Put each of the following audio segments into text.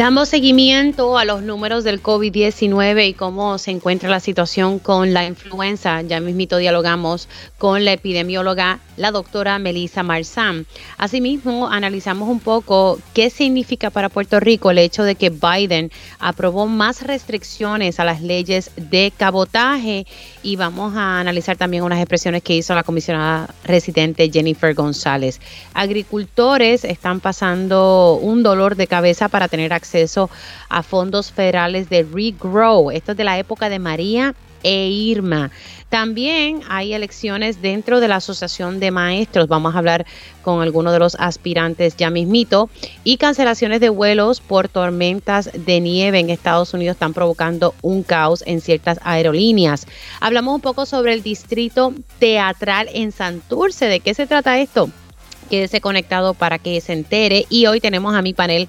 Damos seguimiento a los números del COVID-19 y cómo se encuentra la situación con la influenza. Ya mismito dialogamos con la epidemióloga, la doctora Melissa Marzán. Asimismo, analizamos un poco qué significa para Puerto Rico el hecho de que Biden aprobó más restricciones a las leyes de cabotaje y vamos a analizar también unas expresiones que hizo la comisionada residente Jennifer González. Agricultores están pasando un dolor de cabeza para tener acceso acceso a fondos federales de Regrow. Esto es de la época de María e Irma. También hay elecciones dentro de la Asociación de Maestros. Vamos a hablar con algunos de los aspirantes ya mismito. Y cancelaciones de vuelos por tormentas de nieve en Estados Unidos están provocando un caos en ciertas aerolíneas. Hablamos un poco sobre el distrito teatral en Santurce. ¿De qué se trata esto? Quédese conectado para que se entere. Y hoy tenemos a mi panel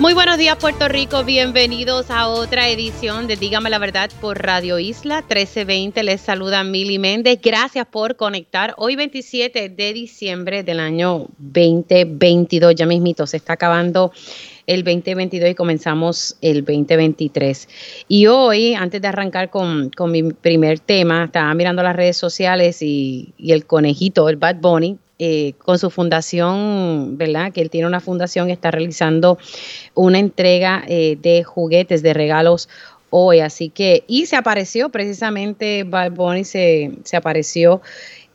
Muy buenos días Puerto Rico, bienvenidos a otra edición de Dígame la Verdad por Radio Isla 1320. Les saluda Mili Méndez. Gracias por conectar. Hoy 27 de diciembre del año 2022, ya mismito, se está acabando el 2022 y comenzamos el 2023. Y hoy, antes de arrancar con, mi primer tema, estaba mirando las redes sociales y el conejito, el Bad Bunny, eh, con su fundación, ¿verdad? Que él tiene una fundación, está realizando una entrega eh, de juguetes, de regalos hoy. Así que, y se apareció precisamente, Bad Bunny se, se apareció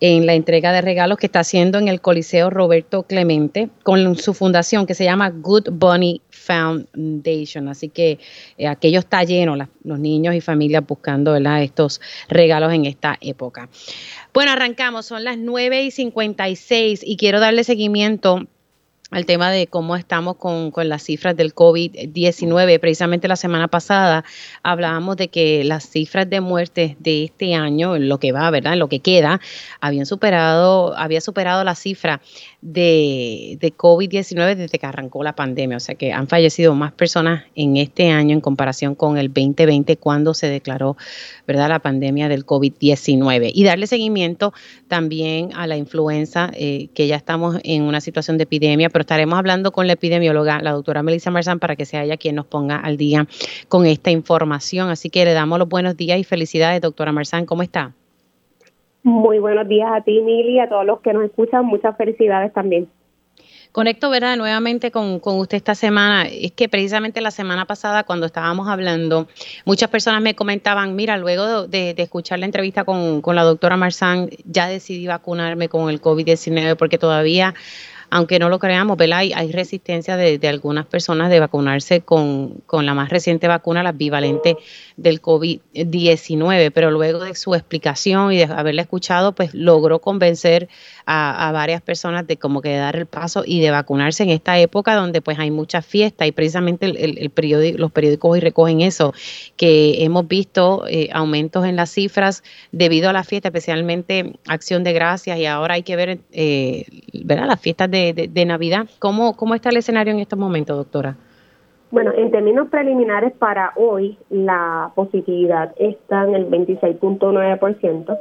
en la entrega de regalos que está haciendo en el Coliseo Roberto Clemente con su fundación que se llama Good Bunny Foundation. Así que eh, aquello está lleno, los niños y familias buscando estos regalos en esta época. Bueno, arrancamos, son las 9 y 56 y quiero darle seguimiento al tema de cómo estamos con, con las cifras del COVID-19. Precisamente la semana pasada hablábamos de que las cifras de muertes de este año, en lo que va, ¿verdad? En lo que queda, habían superado, había superado la cifra de, de COVID-19 desde que arrancó la pandemia. O sea que han fallecido más personas en este año en comparación con el 2020 cuando se declaró, ¿verdad? La pandemia del COVID-19. Y darle seguimiento también a la influenza, eh, que ya estamos en una situación de epidemia, pero estaremos hablando con la epidemióloga, la doctora Melissa Marzán, para que sea ella quien nos ponga al día con esta información. Así que le damos los buenos días y felicidades, doctora Marzán. ¿Cómo está? Muy buenos días a ti, Mili, y a todos los que nos escuchan. Muchas felicidades también. Conecto, ¿verdad? Nuevamente con, usted esta semana. Es que precisamente la semana pasada, cuando estábamos hablando, muchas personas me comentaban, mira, luego de, escuchar la entrevista con, con, la doctora Marzán, ya decidí vacunarme con el COVID-19 porque todavía aunque no lo creamos, ¿verdad? Hay, hay resistencia de, algunas personas de vacunarse con, la más reciente vacuna, la bivalente del COVID-19, pero luego de su explicación y de haberla escuchado, pues logró convencer a, varias personas de cómo que dar el paso y de vacunarse en esta época donde pues hay muchas fiestas y precisamente el, periódico, los periódicos hoy recogen eso, que hemos visto eh, aumentos en las cifras debido a la fiesta, especialmente Acción de Gracias y ahora hay que ver, eh, ¿verdad? Las fiestas de, de, Navidad. ¿Cómo, ¿Cómo está el escenario en estos momentos, doctora? Bueno, en términos preliminares para hoy, la positividad está en el 26.9%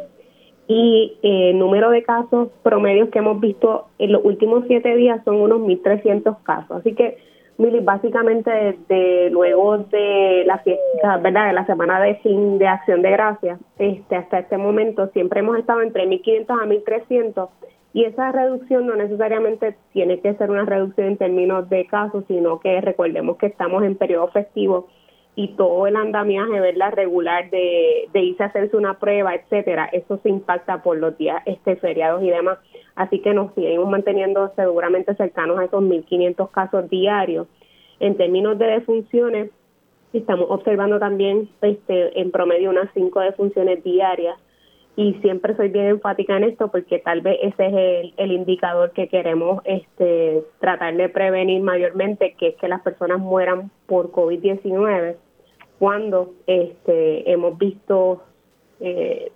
y el eh, número de casos promedios que hemos visto en los últimos siete días son unos 1.300 casos. Así que, Mili, básicamente desde luego de la fiesta, ¿verdad? De la semana de fin de Acción de Gracias, este, hasta este momento siempre hemos estado entre 1.500 a 1.300 y esa reducción no necesariamente tiene que ser una reducción en términos de casos, sino que recordemos que estamos en periodo festivo y todo el andamiaje verdad regular de, de irse a hacerse una prueba etcétera eso se impacta por los días este feriados y demás. Así que nos seguimos manteniendo seguramente cercanos a esos 1500 casos diarios. En términos de defunciones estamos observando también este en promedio unas cinco defunciones diarias y siempre soy bien enfática en esto porque tal vez ese es el, indicador que queremos este, tratar de prevenir mayormente, que es que las personas mueran por COVID-19, cuando este, hemos visto eh,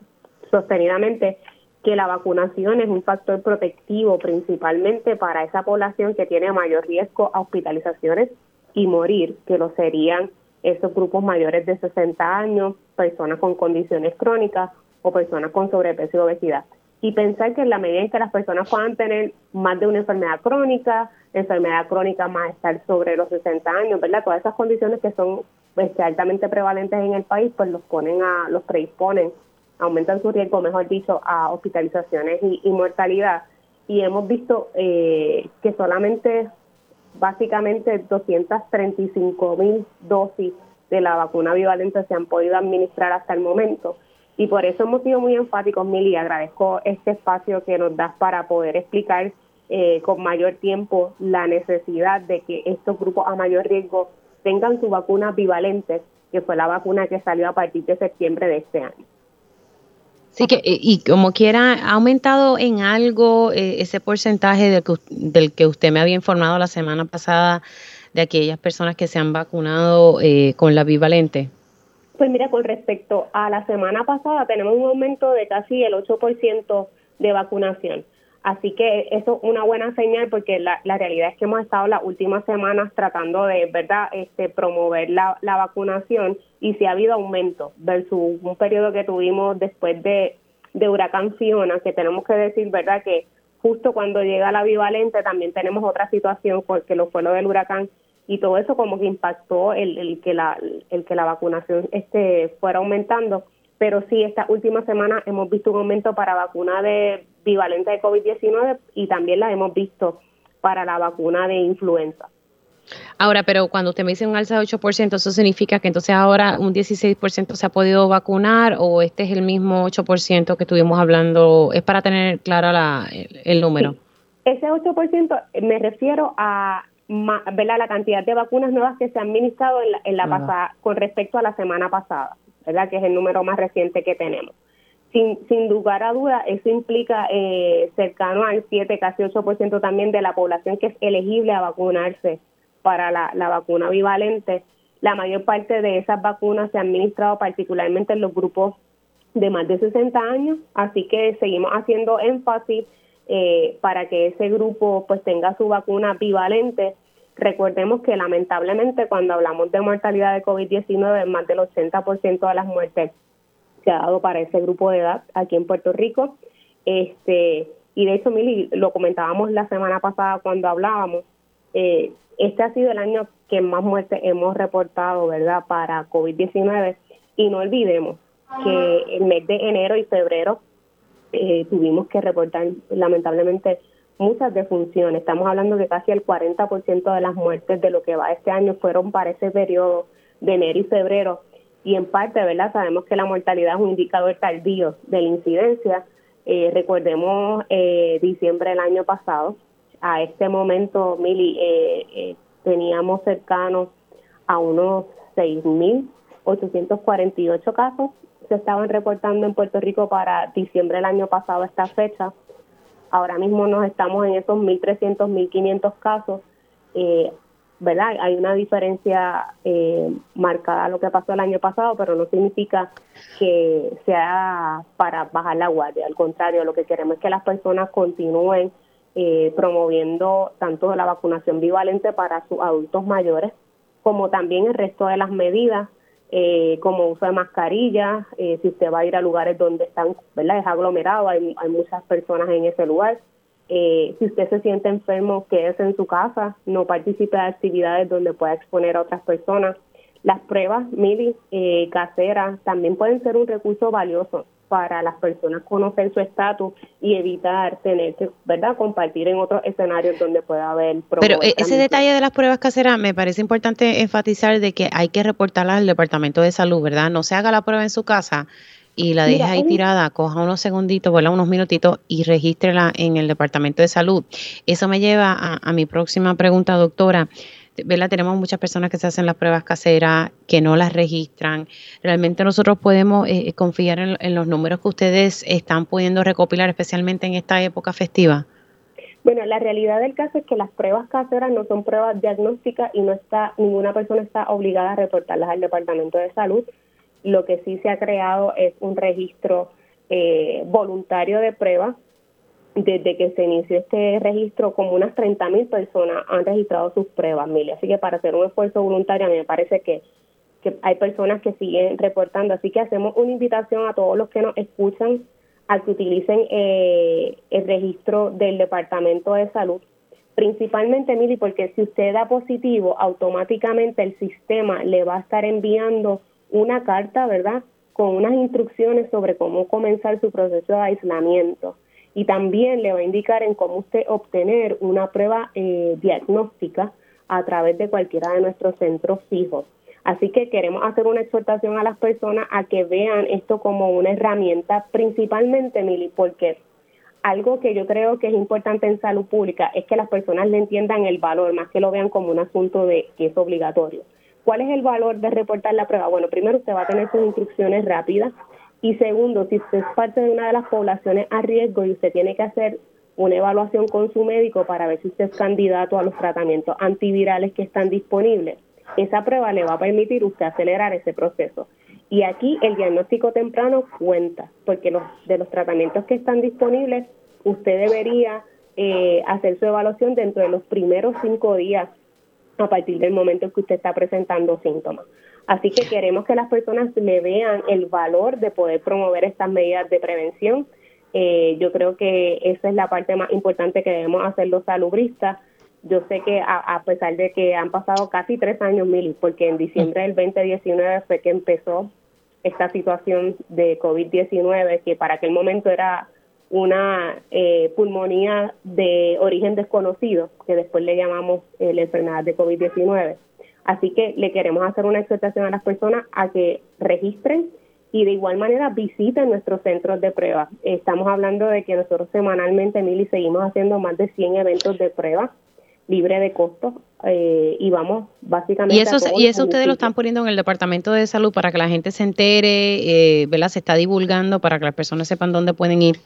sostenidamente que la vacunación es un factor protectivo principalmente para esa población que tiene mayor riesgo a hospitalizaciones y morir, que lo serían esos grupos mayores de 60 años, personas con condiciones crónicas o personas con sobrepeso y obesidad. Y pensar que en la medida en que las personas puedan tener más de una enfermedad crónica, enfermedad crónica más estar sobre los 60 años, ¿verdad? Todas esas condiciones que son este, altamente prevalentes en el país, pues los ponen a, los predisponen, aumentan su riesgo, mejor dicho, a hospitalizaciones y, mortalidad. Y hemos visto eh, que solamente, básicamente, 235 mil dosis de la vacuna bivalente se han podido administrar hasta el momento y por eso hemos sido muy enfáticos, Mili, agradezco este espacio que nos das para poder explicar eh, con mayor tiempo la necesidad de que estos grupos a mayor riesgo tengan su vacuna bivalente, que fue la vacuna que salió a partir de septiembre de este año. Sí, que, y como quiera, ¿ha aumentado en algo eh, ese porcentaje del que, del que usted me había informado la semana pasada de aquellas personas que se han vacunado eh, con la bivalente? Pues mira, con respecto a la semana pasada, tenemos un aumento de casi el 8% de vacunación. Así que eso es una buena señal porque la, realidad es que hemos estado las últimas semanas tratando de, ¿verdad?, este, promover la, la vacunación y si ha habido aumento versus un periodo que tuvimos después de, de huracán Fiona, que tenemos que decir, ¿verdad?, que justo cuando llega la bivalente también tenemos otra situación porque lo fue lo del huracán y todo eso como que impactó el, el que la el que la vacunación este fuera aumentando pero sí esta última semana hemos visto un aumento para vacuna de bivalente de COVID-19 y también la hemos visto para la vacuna de influenza. Ahora, pero cuando usted me dice un alza de 8%, ¿eso significa que entonces ahora un 16% se ha podido vacunar o este es el mismo 8% que estuvimos hablando? Es para tener clara la, el, número. Ese 8% me refiero a ¿verdad? la cantidad de vacunas nuevas que se han administrado en la, en la pasada con respecto a la semana pasada, ¿verdad? que es el número más reciente que tenemos. Sin, sin lugar a duda, eso implica eh, cercano al 7, casi 8% también de la población que es elegible a vacunarse para la, la vacuna bivalente. La mayor parte de esas vacunas se han administrado particularmente en los grupos de más de 60 años, así que seguimos haciendo énfasis eh, para que ese grupo pues tenga su vacuna bivalente. Recordemos que lamentablemente cuando hablamos de mortalidad de COVID-19, más del 80% de las muertes se ha dado para ese grupo de edad aquí en Puerto Rico. Este, y de hecho, Mili, lo comentábamos la semana pasada cuando hablábamos, eh, este ha sido el año que más muertes hemos reportado, ¿verdad?, para COVID-19. Y no olvidemos que el mes de enero y febrero eh, tuvimos que reportar lamentablemente muchas defunciones. Estamos hablando de casi el 40% de las muertes de lo que va este año fueron para ese periodo de enero y febrero. Y en parte, ¿verdad? Sabemos que la mortalidad es un indicador tardío de la incidencia. Eh, recordemos eh, diciembre del año pasado, a este momento, Mili, eh, teníamos cercanos a unos 6.848 casos se estaban reportando en Puerto Rico para diciembre del año pasado esta fecha. Ahora mismo nos estamos en esos 1.300, 1.500 casos. Eh, ¿verdad? Hay una diferencia eh, marcada a lo que pasó el año pasado, pero no significa que sea para bajar la guardia. Al contrario, lo que queremos es que las personas continúen eh, promoviendo tanto la vacunación bivalente para sus adultos mayores, como también el resto de las medidas eh, como uso de mascarillas, eh, si usted va a ir a lugares donde están, ¿verdad? Es aglomerado, hay, hay muchas personas en ese lugar. Eh, si usted se siente enfermo, quédese en su casa, no participe de actividades donde pueda exponer a otras personas. Las pruebas MIDI eh, caseras también pueden ser un recurso valioso para las personas conocer su estatus y evitar tener que, ¿verdad?, compartir en otros escenarios donde pueda haber Pero e-, ese detalle de las pruebas caseras me parece importante enfatizar de que hay que reportarlas al Departamento de Salud, ¿verdad? No se haga la prueba en su casa y la deje ahí tirada, coja unos segunditos, vuela unos minutitos y regístrela en el Departamento de Salud. Eso me lleva a, a mi próxima pregunta, doctora. ¿Verdad? Tenemos muchas personas que se hacen las pruebas caseras, que no las registran. Realmente nosotros podemos eh, confiar en, los números que ustedes están pudiendo recopilar, especialmente en esta época festiva. Bueno, la realidad del caso es que las pruebas caseras no son pruebas diagnósticas y no está ninguna persona está obligada a reportarlas al Departamento de Salud. Lo que sí se ha creado es un registro eh, voluntario de pruebas desde que se inició este registro, como unas 30 mil personas han registrado sus pruebas, Mili. Así que para hacer un esfuerzo voluntario, a mí me parece que, que hay personas que siguen reportando. Así que hacemos una invitación a todos los que nos escuchan a que utilicen eh, el registro del Departamento de Salud. Principalmente, Mili, porque si usted da positivo, automáticamente el sistema le va a estar enviando una carta, ¿verdad? Con unas instrucciones sobre cómo comenzar su proceso de aislamiento y también le va a indicar en cómo usted obtener una prueba eh, diagnóstica a través de cualquiera de nuestros centros fijos. Así que queremos hacer una exhortación a las personas a que vean esto como una herramienta, principalmente, Mili, porque algo que yo creo que es importante en salud pública es que las personas le entiendan el valor, más que lo vean como un asunto de que es obligatorio. ¿Cuál es el valor de reportar la prueba? Bueno, primero usted va a tener sus instrucciones rápidas, y segundo, si usted es parte de una de las poblaciones a riesgo y usted tiene que hacer una evaluación con su médico para ver si usted es candidato a los tratamientos antivirales que están disponibles, esa prueba le va a permitir usted acelerar ese proceso. Y aquí el diagnóstico temprano cuenta, porque los, de los tratamientos que están disponibles, usted debería eh, hacer su evaluación dentro de los primeros cinco días a partir del momento en que usted está presentando síntomas. Así que queremos que las personas le vean el valor de poder promover estas medidas de prevención. Eh, yo creo que esa es la parte más importante que debemos hacer los salubristas. Yo sé que a, pesar de que han pasado casi tres años, Mili, porque en diciembre del 2019 fue que empezó esta situación de COVID-19, que para aquel momento era una eh, pulmonía de origen desconocido, que después le llamamos eh, la enfermedad de COVID-19. Así que le queremos hacer una exhortación a las personas a que registren y de igual manera visiten nuestros centros de prueba. Estamos hablando de que nosotros semanalmente, Mili, seguimos haciendo más de 100 eventos de prueba libre de costos eh, y vamos básicamente y eso y eso ustedes lo están poniendo en el departamento de salud para que la gente se entere eh, ¿verdad? se está divulgando para que las personas sepan dónde pueden ir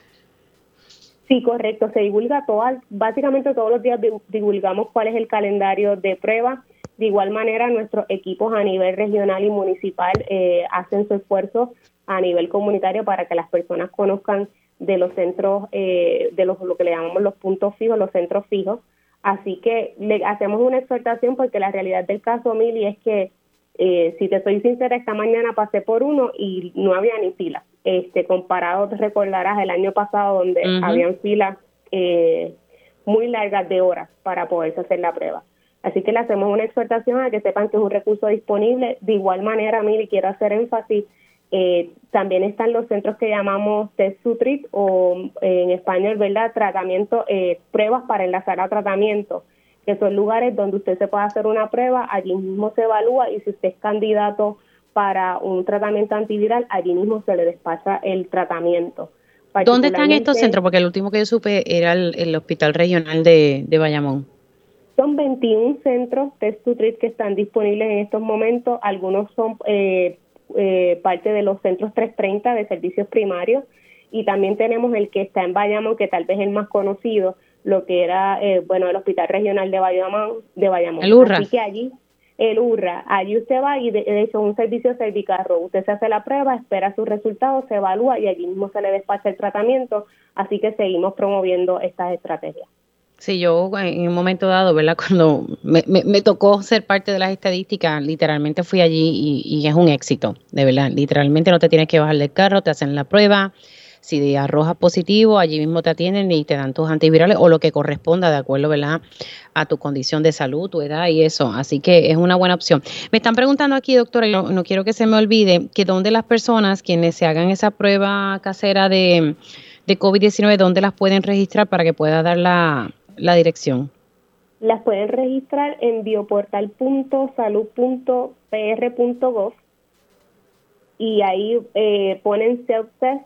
sí correcto se divulga todas básicamente todos los días divulgamos cuál es el calendario de prueba de igual manera, nuestros equipos a nivel regional y municipal eh, hacen su esfuerzo a nivel comunitario para que las personas conozcan de los centros, eh, de los, lo que le llamamos los puntos fijos, los centros fijos. Así que le hacemos una exhortación porque la realidad del caso, Mili, es que eh, si te soy sincera, esta mañana pasé por uno y no había ni fila. Este, comparado, te recordarás el año pasado donde habían filas muy largas de horas para poderse hacer la prueba. Así que le hacemos una exhortación a que sepan que es un recurso disponible. De igual manera, mire, quiero hacer énfasis, eh, también están los centros que llamamos test sutrit o eh, en español, ¿verdad? Tratamiento, eh, pruebas para enlazar a tratamiento, que son lugares donde usted se puede hacer una prueba, allí mismo se evalúa y si usted es candidato para un tratamiento antiviral, allí mismo se le despacha el tratamiento. ¿Dónde están estos centros? Porque el último que yo supe era el, Hospital Regional de, de Bayamón. Son 21 centros test to treat que están disponibles en estos momentos. Algunos son eh, eh, parte de los centros 330 de servicios primarios y también tenemos el que está en Bayamón, que tal vez es el más conocido, lo que era, eh, bueno, el Hospital Regional de Bayamón. De Bayamón. El URRA. Así que allí, el URRA, allí usted va y de, hecho un servicio Servicarro, usted se hace la prueba, espera sus resultados, se evalúa y allí mismo se le despacha el tratamiento, así que seguimos promoviendo estas estrategias. Sí, yo en un momento dado, ¿verdad? Cuando me, me, tocó ser parte de las estadísticas, literalmente fui allí y, es un éxito, de verdad. Literalmente no te tienes que bajar del carro, te hacen la prueba. Si arrojas positivo, allí mismo te atienden y te dan tus antivirales o lo que corresponda de acuerdo, ¿verdad? A tu condición de salud, tu edad y eso. Así que es una buena opción. Me están preguntando aquí, doctora, y no, no quiero que se me olvide, que dónde las personas quienes se hagan esa prueba casera de, de COVID-19, dónde las pueden registrar para que pueda dar la, la dirección? Las pueden registrar en bioportal.salud.pr.gov y ahí eh, ponen self-test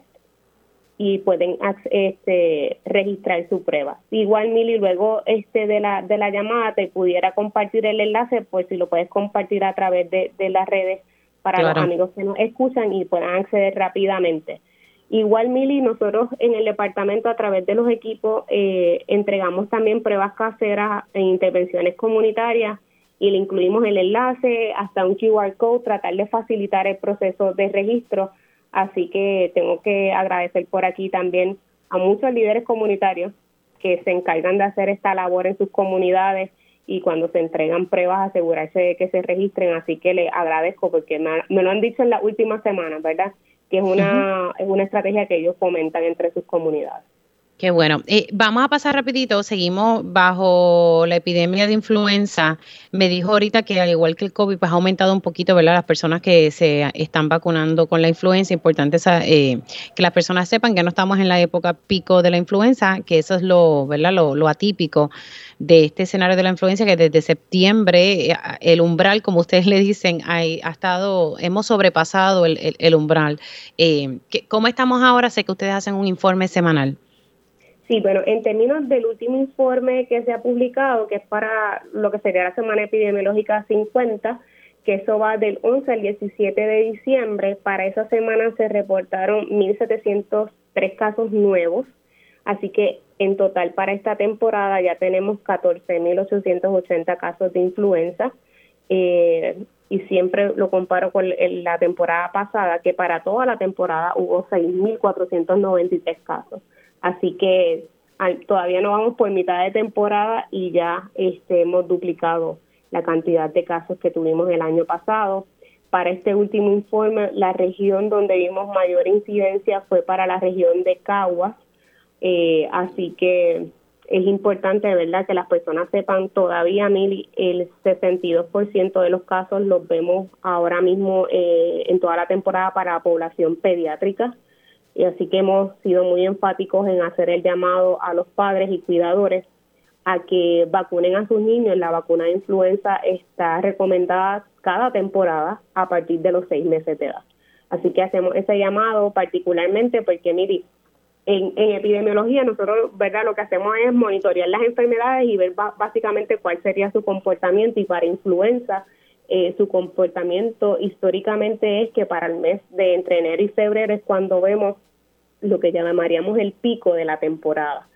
y pueden este, registrar su prueba. Igual, Mili, luego este de la, de la llamada te pudiera compartir el enlace, pues si lo puedes compartir a través de, las redes para los amigos que nos escuchan y puedan acceder rápidamente. Igual, Mili, nosotros en el departamento a través de los equipos eh, entregamos también pruebas caseras en intervenciones comunitarias y le incluimos el enlace hasta un QR code, tratar de facilitar el proceso de registro Así que tengo que agradecer por aquí también a muchos líderes comunitarios que se encargan de hacer esta labor en sus comunidades y cuando se entregan pruebas asegurarse de que se registren. Así que le agradezco porque me, lo han dicho en las últimas semanas, ¿verdad? Que es una, es una estrategia que ellos fomentan entre sus comunidades. Bueno. Eh, vamos a pasar rapidito. Seguimos bajo la epidemia de influenza. Me dijo ahorita que al igual que el COVID, pues ha aumentado un poquito, ¿verdad? Las personas que se están vacunando con la influenza. Importante eh, que las personas sepan que no estamos en la época pico de la influenza, que eso es lo, ¿verdad? Lo, atípico de este escenario de la influenza, que desde septiembre eh, el umbral, como ustedes le dicen, ha estado, hemos sobrepasado el, umbral. ¿Cómo estamos ahora? Sé que ustedes hacen un informe semanal. Sí, bueno, en términos del último informe que se ha publicado, que es para lo que sería la semana epidemiológica 50, que eso va del 11 al 17 de diciembre, para esa semana se reportaron 1.703 casos nuevos, así que en total para esta temporada ya tenemos 14.880 casos de influenza. Eh, y siempre lo comparo con la temporada pasada, que para toda la temporada hubo 6.493 casos. Así que todavía no vamos por mitad de temporada y ya este, hemos duplicado la cantidad de casos que tuvimos el año pasado. Para este último informe, la región donde vimos mayor incidencia fue para la región de Caguas, eh, así que es importante, ¿verdad?, que las personas sepan todavía, Mili, el 62% de los casos los vemos ahora mismo eh, en toda la temporada para la población pediátrica y así que hemos sido muy enfáticos en hacer el llamado a los padres y cuidadores a que vacunen a sus niños. La vacuna de influenza está recomendada cada temporada a partir de los seis meses de edad. Así que hacemos ese llamado particularmente porque, mire, en, epidemiología nosotros, ¿verdad? Lo que hacemos es monitorear las enfermedades y ver básicamente cuál sería su comportamiento y para influenza eh, su comportamiento históricamente es que para el mes de entre enero y febrero es cuando vemos lo que llamaríamos el pico de la temporada.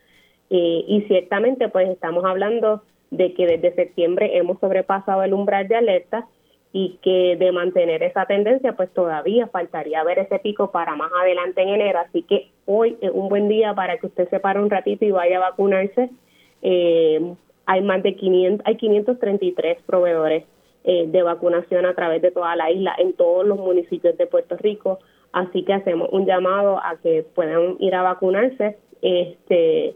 Eh, y ciertamente pues estamos hablando de que desde septiembre hemos sobrepasado el umbral de alerta y que de mantener esa tendencia pues todavía faltaría ver ese pico para más adelante en enero. Así que hoy es un buen día para que usted se pare un ratito y vaya a vacunarse. Eh, hay más de 500, hay 533 proveedores eh, de vacunación a través de toda la isla en todos los municipios de Puerto Rico. Así que hacemos un llamado a que puedan ir a vacunarse, este,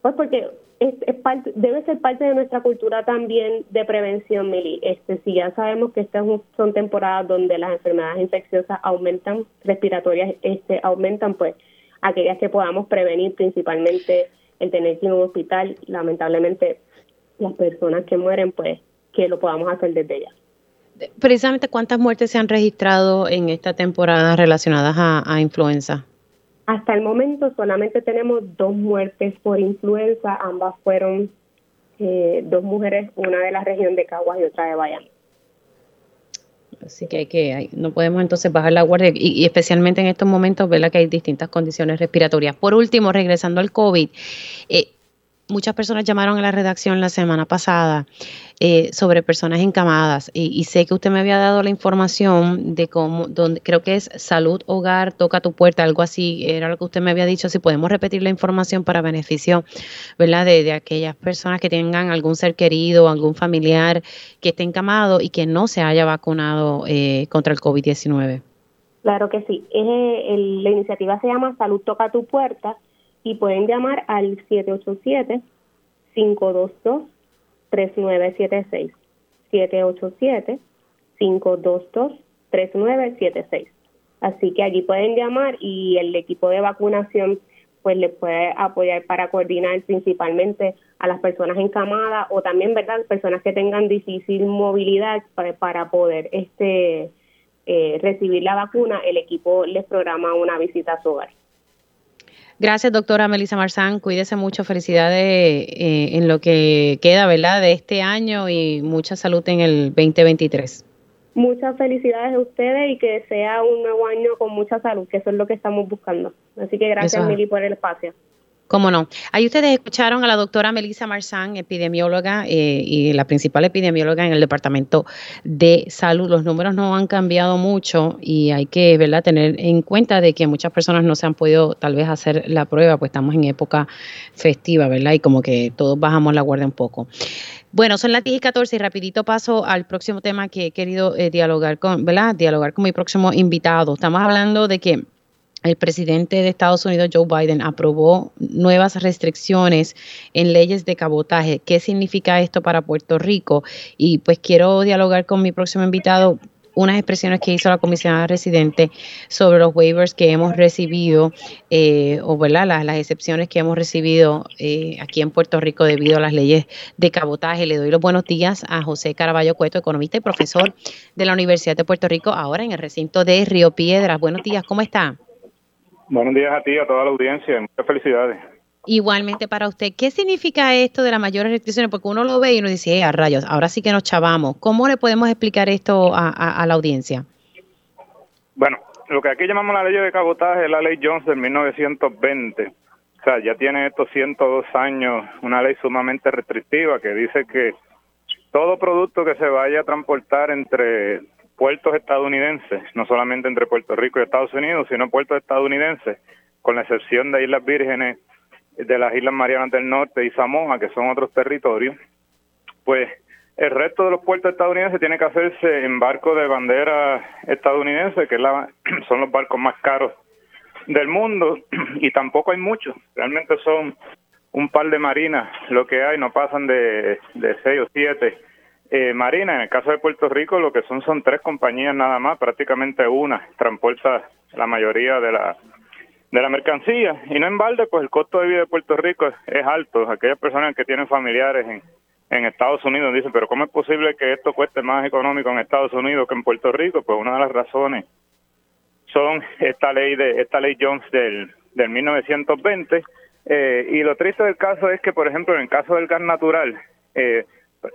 pues porque es, parte, debe ser parte de nuestra cultura también de prevención, Mili. Este, si ya sabemos que estas son temporadas donde las enfermedades infecciosas aumentan, respiratorias este, aumentan, pues aquellas que podamos prevenir, principalmente el tener que ir a un hospital, lamentablemente las personas que mueren, pues que lo podamos hacer desde ya. Precisamente, ¿cuántas muertes se han registrado en esta temporada relacionadas a, influenza? Hasta el momento solamente tenemos dos muertes por influenza, ambas fueron eh, dos mujeres, una de la región de Caguas y otra de Bayamón. Así que hay que, no podemos entonces bajar la guardia y, especialmente en estos momentos, ver que hay distintas condiciones respiratorias. Por último, regresando al COVID, eh, muchas personas llamaron a la redacción la semana pasada eh, sobre personas encamadas y, sé que usted me había dado la información de cómo, donde creo que es salud, hogar, toca tu puerta, algo así, era lo que usted me había dicho, si podemos repetir la información para beneficio, ¿verdad? De, aquellas personas que tengan algún ser querido, algún familiar que esté encamado y que no se haya vacunado eh, contra el COVID-19. Claro que sí. la iniciativa se llama Salud Toca tu Puerta y pueden llamar al 787-522-3976. 787-522-3976. Así que allí pueden llamar y el equipo de vacunación pues les puede apoyar para coordinar principalmente a las personas encamadas o también verdad personas que tengan difícil movilidad para, para poder este eh, recibir la vacuna el equipo les programa una visita a su hogar Gracias, doctora Melissa Marzán. Cuídese mucho. Felicidades eh, en lo que queda, ¿verdad?, de este año y mucha salud en el 2023. Muchas felicidades a ustedes y que sea un nuevo año con mucha salud, que eso es lo que estamos buscando. Así que gracias, Mili, por el espacio. Cómo no. Ahí ustedes escucharon a la doctora Melissa Marzán, epidemióloga eh, y la principal epidemióloga en el Departamento de Salud. Los números no han cambiado mucho y hay que ¿verdad? tener en cuenta de que muchas personas no se han podido tal vez hacer la prueba, pues estamos en época festiva, ¿verdad? Y como que todos bajamos la guardia un poco. Bueno, son las 10 y 14 y rapidito paso al próximo tema que he querido eh, dialogar con, ¿verdad? Dialogar con mi próximo invitado. Estamos hablando de que el presidente de Estados Unidos, Joe Biden, aprobó nuevas restricciones en leyes de cabotaje. ¿Qué significa esto para Puerto Rico? Y pues quiero dialogar con mi próximo invitado unas expresiones que hizo la comisionada residente sobre los waivers que hemos recibido, eh, o ¿verdad? Las, excepciones que hemos recibido eh, aquí en Puerto Rico debido a las leyes de cabotaje. Le doy los buenos días a José Caraballo Cueto, economista y profesor de la Universidad de Puerto Rico, ahora en el recinto de Río Piedras. Buenos días, ¿cómo está? Buenos días a ti, a toda la audiencia. Muchas felicidades. Igualmente para usted. ¿Qué significa esto de las mayores restricciones? Porque uno lo ve y uno dice, eh, a rayos, ahora sí que nos chavamos. ¿Cómo le podemos explicar esto a, la audiencia? Bueno, lo que aquí llamamos la ley de cabotaje es la ley Jones de 1920. O sea, ya tiene estos 102 años una ley sumamente restrictiva que dice que todo producto que se vaya a transportar entre puertos estadounidenses, no solamente entre Puerto Rico y Estados Unidos, sino puertos estadounidenses, con la excepción de Islas Vírgenes, de las Islas Marianas del Norte y Samoa, que son otros territorios, pues el resto de los puertos estadounidenses tiene que hacerse en barcos de bandera estadounidense, que son los barcos más caros del mundo, y tampoco hay muchos, realmente son un par de marinas lo que hay, no pasan de seis o siete eh, Marina, en el caso de Puerto Rico, lo que son son tres compañías nada más, prácticamente una transporta la mayoría de la de la mercancía y no en balde, pues el costo de vida de Puerto Rico es, alto. Aquellas personas que tienen familiares en, en Estados Unidos dicen, pero ¿cómo es posible que esto cueste más económico en Estados Unidos que en Puerto Rico? Pues una de las razones son esta ley de esta ley Jones del, del 1920 eh, y lo triste del caso es que, por ejemplo, en el caso del gas natural, eh,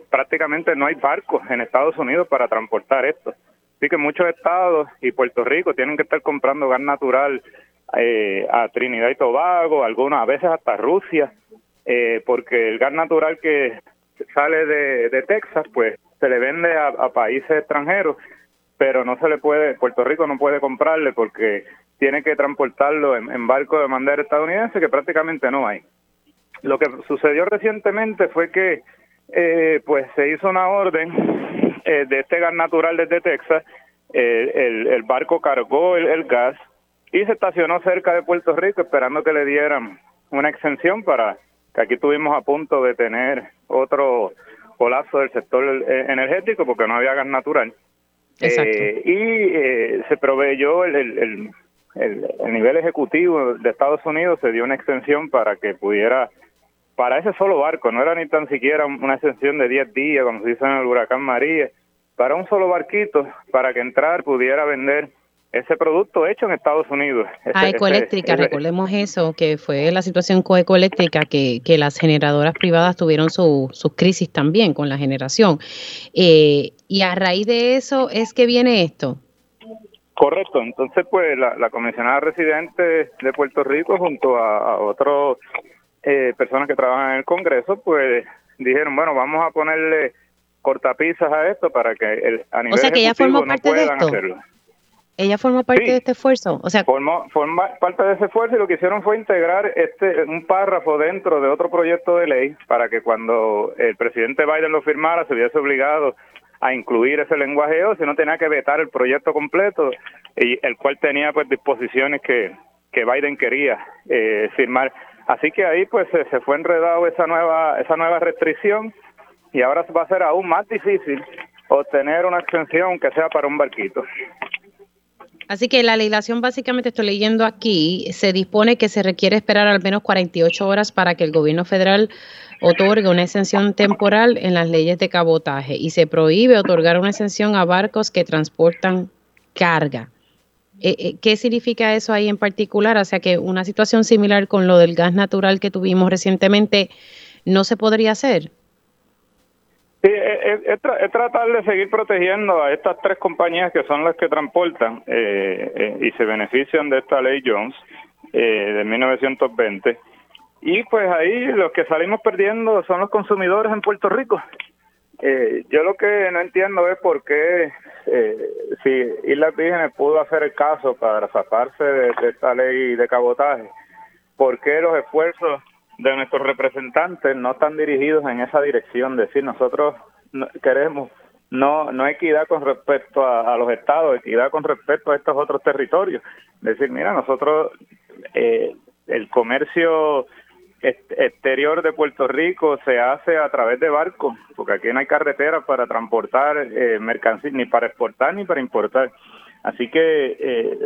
prácticamente no hay barcos en Estados Unidos para transportar esto. Así que muchos estados y Puerto Rico tienen que estar comprando gas natural eh, a Trinidad y Tobago, algunas a veces hasta Rusia, eh, porque el gas natural que sale de, Texas, pues se le vende a, países extranjeros, pero no se le puede, Puerto Rico no puede comprarle porque tiene que transportarlo en, barco de bandera estadounidense, que prácticamente no hay. Lo que sucedió recientemente fue que eh, pues se hizo una orden eh, de este gas natural desde Texas, el, el, barco cargó el, gas y se estacionó cerca de Puerto Rico esperando que le dieran una exención para que aquí tuvimos a punto de tener otro colapso del sector eh, energético porque no había gas natural. Eh, y se proveyó el, el, el, nivel ejecutivo de Estados Unidos, se dio una extensión para que pudiera para ese solo barco, no era ni tan siquiera una extensión de 10 días, como se hizo en el huracán María, para un solo barquito, para que entrar pudiera vender ese producto hecho en Estados Unidos. a Ecoeléctrica, recordemos eso, que fue la situación con Ecoeléctrica, que, que las generadoras privadas tuvieron su, sus crisis también con la generación. Eh, y a raíz de eso es que viene esto. Correcto, entonces pues la, la comisionada residente de Puerto Rico junto a, a otros eh, personas que trabajan en el Congreso, pues dijeron, bueno, vamos a ponerle cortapisas a esto para que el, a nivel o sea, que ella formó parte de esto. Ella formó parte de este esfuerzo, o sea, formó, formó parte de ese esfuerzo y lo que hicieron fue integrar este un párrafo dentro de otro proyecto de ley para que cuando el presidente Biden lo firmara se hubiese obligado a incluir ese lenguaje o si no tenía que vetar el proyecto completo y el cual tenía pues disposiciones que que Biden quería eh, firmar Así que ahí pues se, fue enredado esa nueva esa nueva restricción y ahora va a ser aún más difícil obtener una extensión que sea para un barquito. Así que la legislación básicamente estoy leyendo aquí, se dispone que se requiere esperar al menos 48 horas para que el gobierno federal otorgue una exención temporal en las leyes de cabotaje y se prohíbe otorgar una exención a barcos que transportan carga. ¿Qué significa eso ahí en particular? O sea, que una situación similar con lo del gas natural que tuvimos recientemente no se podría hacer. Sí, es, tratar de seguir protegiendo a estas tres compañías que son las que transportan eh, eh, y se benefician de esta ley Jones eh, de 1920. Y pues ahí los que salimos perdiendo son los consumidores en Puerto Rico. Yo lo que no entiendo es por qué, si Islas Vírgenes pudo hacer el caso para zafarse de, esta ley de cabotaje, por qué los esfuerzos de nuestros representantes no están dirigidos en esa dirección, decir, nosotros queremos no no equidad con respecto a, los estados, equidad con respecto a estos otros territorios. Decir, mira, nosotros eh, el comercio exterior de Puerto Rico se hace a través de barcos, porque aquí no hay carreteras para transportar eh, mercancías, ni para exportar ni para importar. Así que eh,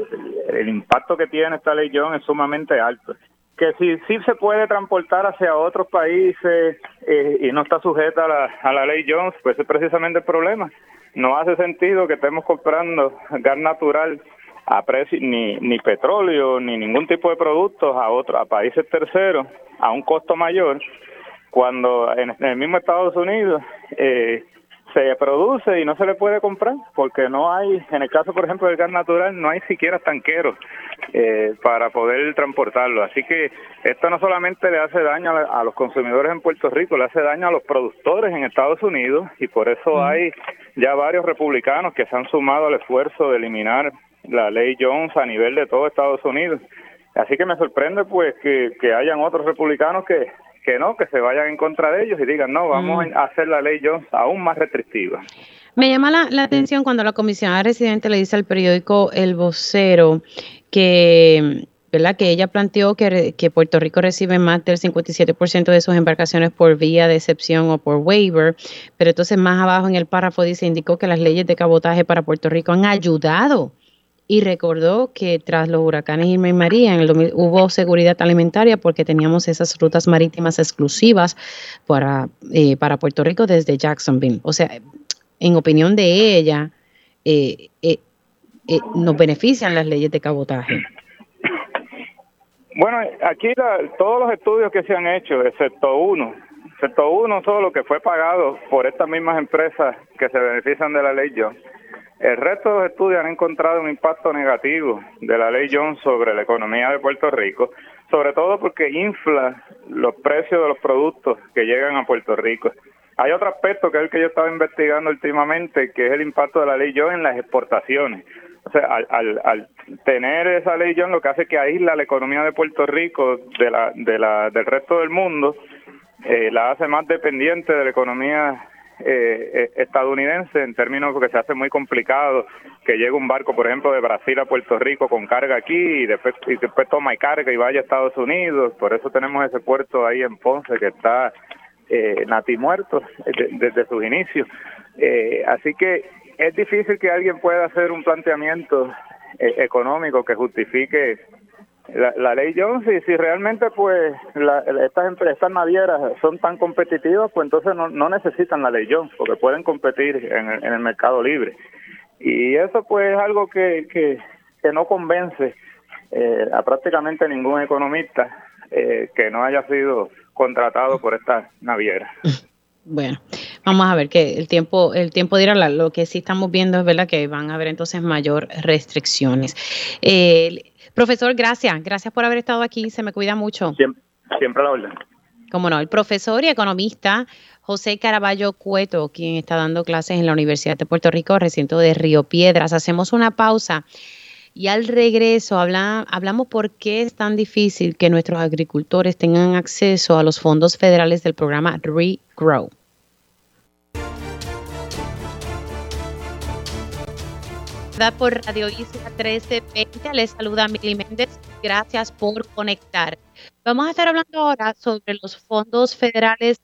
el impacto que tiene esta ley John es sumamente alto que si sí se puede transportar hacia otros países eh, y no está sujeta a la, a la ley Jones, pues es precisamente el problema. No hace sentido que estemos comprando gas natural a precio ni, ni petróleo ni ningún tipo de productos a otros a países terceros a un costo mayor cuando en, el mismo Estados Unidos eh, se produce y no se le puede comprar porque no hay, en el caso por ejemplo del gas natural, no hay siquiera tanqueros eh, para poder transportarlo. Así que esto no solamente le hace daño a, los consumidores en Puerto Rico, le hace daño a los productores en Estados Unidos y por eso hay ya varios republicanos que se han sumado al esfuerzo de eliminar la ley Jones a nivel de todo Estados Unidos. Así que me sorprende pues que, que hayan otros republicanos que que no, que se vayan en contra de ellos y digan, no, vamos mm. a hacer la ley Jones aún más restrictiva. Me llama la, atención cuando la comisionada residente le dice al periódico El Vocero que, ¿verdad? que ella planteó que, que Puerto Rico recibe más del 57% de sus embarcaciones por vía de excepción o por waiver, pero entonces más abajo en el párrafo dice, indicó que las leyes de cabotaje para Puerto Rico han ayudado y recordó que tras los huracanes Irma y María hubo seguridad alimentaria porque teníamos esas rutas marítimas exclusivas para, eh, para Puerto Rico desde Jacksonville. O sea, en opinión de ella, eh, eh, nos benefician las leyes de cabotaje. Bueno, aquí todos los estudios que se han hecho, excepto uno, excepto uno solo que fue pagado por estas mismas empresas que se benefician de la ley Jones, el resto de los estudios han encontrado un impacto negativo de la ley Jones sobre la economía de Puerto Rico, sobre todo porque infla los precios de los productos que llegan a Puerto Rico. Hay otro aspecto que es el que yo estaba investigando últimamente, que es el impacto de la ley Jones en las exportaciones. O sea, al, tener esa ley Jones lo que hace que aísla la economía de Puerto Rico de la, de la, del resto del mundo, eh, la hace más dependiente de la economía eh, eh, estadounidense en términos porque se hace muy complicado que llegue un barco, por ejemplo, de Brasil a Puerto Rico con carga aquí y después, y después toma carga y vaya a Estados Unidos. Por eso tenemos ese puerto ahí en Ponce que está eh, natimuerto desde sus inicios. Eh, así que es difícil que alguien pueda hacer un planteamiento eh, económico que justifique la, ley Jones, si realmente pues estas empresas navieras son tan competitivas, pues entonces no, no necesitan la ley Jones, porque pueden competir en el, en el mercado libre. Y eso pues es algo que, que, que no convence eh, a prácticamente ningún economista eh, que no haya sido contratado por estas navieras. Bueno, vamos a ver que el tiempo, el tiempo dirá lo que sí estamos viendo es verdad que van a haber entonces mayor restricciones. Eh, Profesor, gracias. Gracias por haber estado aquí. Se me cuida mucho. Siempre, siempre la orden. Como no, el profesor y economista José Caraballo Cueto, quien está dando clases en la Universidad de Puerto Rico, recinto de Río Piedras. Hacemos una pausa y al regreso hablamos por qué es tan difícil que nuestros agricultores tengan acceso a los fondos federales del programa Regrow. Por Radio Isla 1320. Les saluda Mili Méndez. Gracias por conectar. Vamos a estar hablando ahora sobre los fondos federales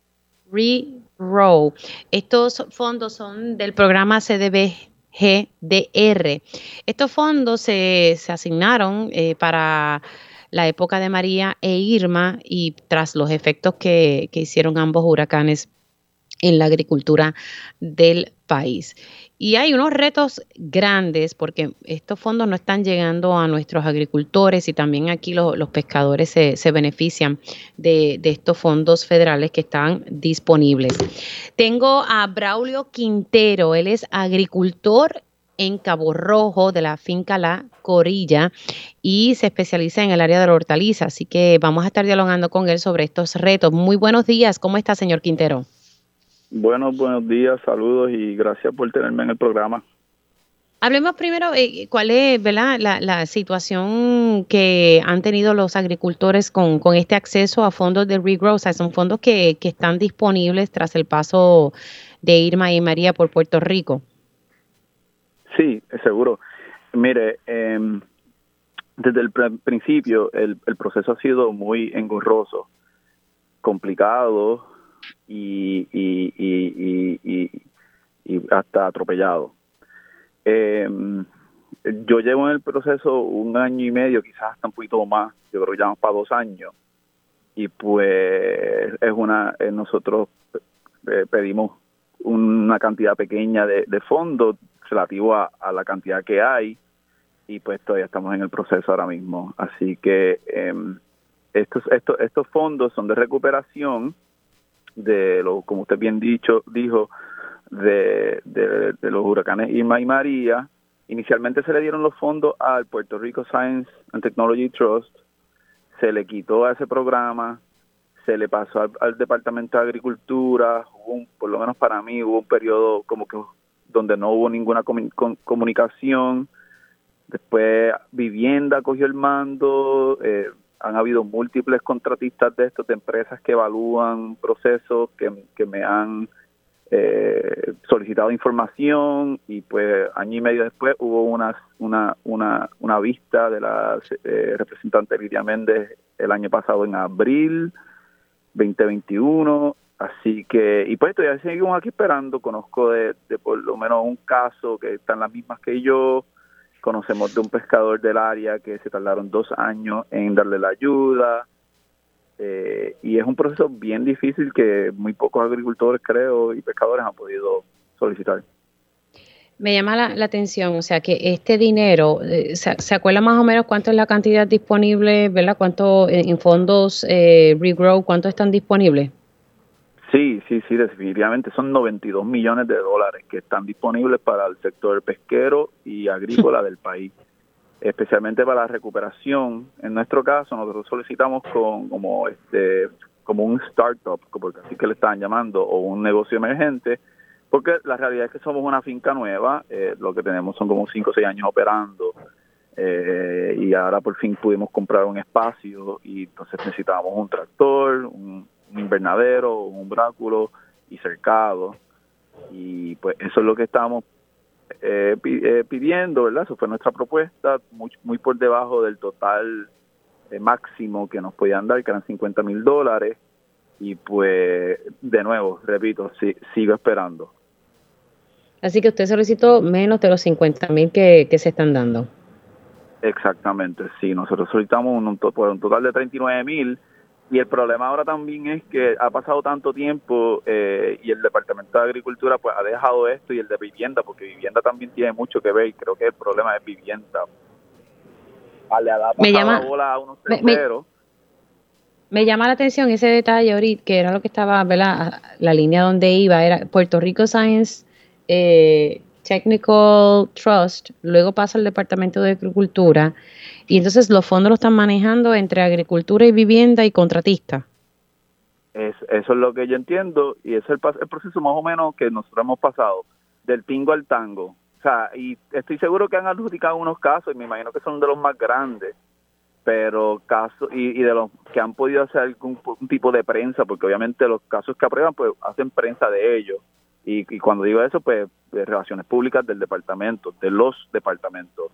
ReGrow. Estos fondos son del programa CDBGDR. Estos fondos se, asignaron eh, para la época de María e Irma y tras los efectos que, que hicieron ambos huracanes en la agricultura del país. Y hay unos retos grandes porque estos fondos no están llegando a nuestros agricultores y también aquí los pescadores se, benefician de, de, estos fondos federales que están disponibles. Tengo a Braulio Quintero, él es agricultor en Cabo Rojo de la finca La Corilla y se especializa en el área de la hortaliza. Así que vamos a estar dialogando con él sobre estos retos. Muy buenos días. ¿Cómo está, señor Quintero? Buenos, buenos días, saludos y gracias por tenerme en el programa. Hablemos primero, eh, ¿cuál es ¿verdad? La, situación que han tenido los agricultores con, este acceso a fondos de regrowth? O sea, son fondos que, que están disponibles tras el paso de Irma y María por Puerto Rico. Sí, seguro. Mire, em, desde el principio el, el, proceso ha sido muy engorroso, complicado y, y, y, y hasta atropellado. Em, yo llevo en el proceso un año y medio, quizás hasta un poquito más, yo creo que ya para dos años. Y pues es una, eh, nosotros eh, pedimos una cantidad pequeña de, de fondos relativo a, la cantidad que hay y pues todavía estamos en el proceso ahora mismo. Así que em, estos, estos, estos fondos son de recuperación de lo, como usted bien dicho, dijo, de, de, los huracanes Irma y María. Inicialmente se le dieron los fondos al Puerto Rico Science and Technology Trust, se le quitó a ese programa, se le pasó al, Departamento de Agricultura, por lo menos para mí hubo un periodo como que donde no hubo ninguna comunicación. Después Vivienda cogió el mando, eh, han habido múltiples contratistas de estos, de empresas que evalúan procesos, que, me han eh, solicitado información y pues año y medio después hubo una, una, una, una vista de la eh, representante Lidia Méndez el año pasado en abril 2021 Así que, y pues todavía seguimos aquí esperando, conozco de, por lo menos un caso que están las mismas que yo, conocemos de un pescador del área que se tardaron dos años en darle la ayuda, eh, y es un proceso bien difícil que muy pocos agricultores, creo, y pescadores han podido solicitar. Me llama la, atención, o sea, que este dinero, eh, se, acuerda más o menos cuánto es la cantidad disponible, verdad? ¿Cuánto en fondos eh, Regrow, cuánto están disponibles? Sí, sí, sí, definitivamente son 92 millones de dólares que están disponibles para el sector pesquero y agrícola del país, especialmente para la recuperación. En nuestro caso, nosotros solicitamos con, como este como un startup, porque así que le están llamando, o un negocio emergente, porque la realidad es que somos una finca nueva, eh, lo que tenemos son como 5 o 6 años operando, eh, y ahora por fin pudimos comprar un espacio y entonces necesitábamos un tractor, un un invernadero, un umbráculo y cercado. Y pues eso es lo que estamos eh, eh, pidiendo, ¿verdad? Eso fue nuestra propuesta, muy, muy por debajo del total eh, máximo que nos podían dar, que eran 50 mil dólares. Y pues, de nuevo, repito, sigo esperando. Así que usted solicitó menos de los 50 mil que, se están dando. Exactamente, sí. Nosotros solicitamos un, por un total de 39 mil y el problema ahora también es que ha pasado tanto tiempo eh, y el Departamento de Agricultura pues ha dejado esto y el de vivienda, porque vivienda también tiene mucho que ver y creo que el problema es vivienda. Ah, me llama, me, llama la atención ese detalle ahorita, que era lo que estaba, ¿verdad? La línea donde iba era Puerto Rico Science eh, Technical Trust, luego pasa al Departamento de Agricultura y entonces los fondos los están manejando entre agricultura y vivienda y contratista. Es, eso es lo que yo entiendo y es el, proceso más o menos que nosotros hemos pasado, del tingo al tango. O sea, y estoy seguro que han adjudicado unos casos y me imagino que son de los más grandes, pero casos y, de los que han podido hacer algún tipo de prensa, porque obviamente los casos que aprueban pues hacen prensa de ellos. Y, y cuando digo eso, pues de relaciones públicas del departamento, de los departamentos.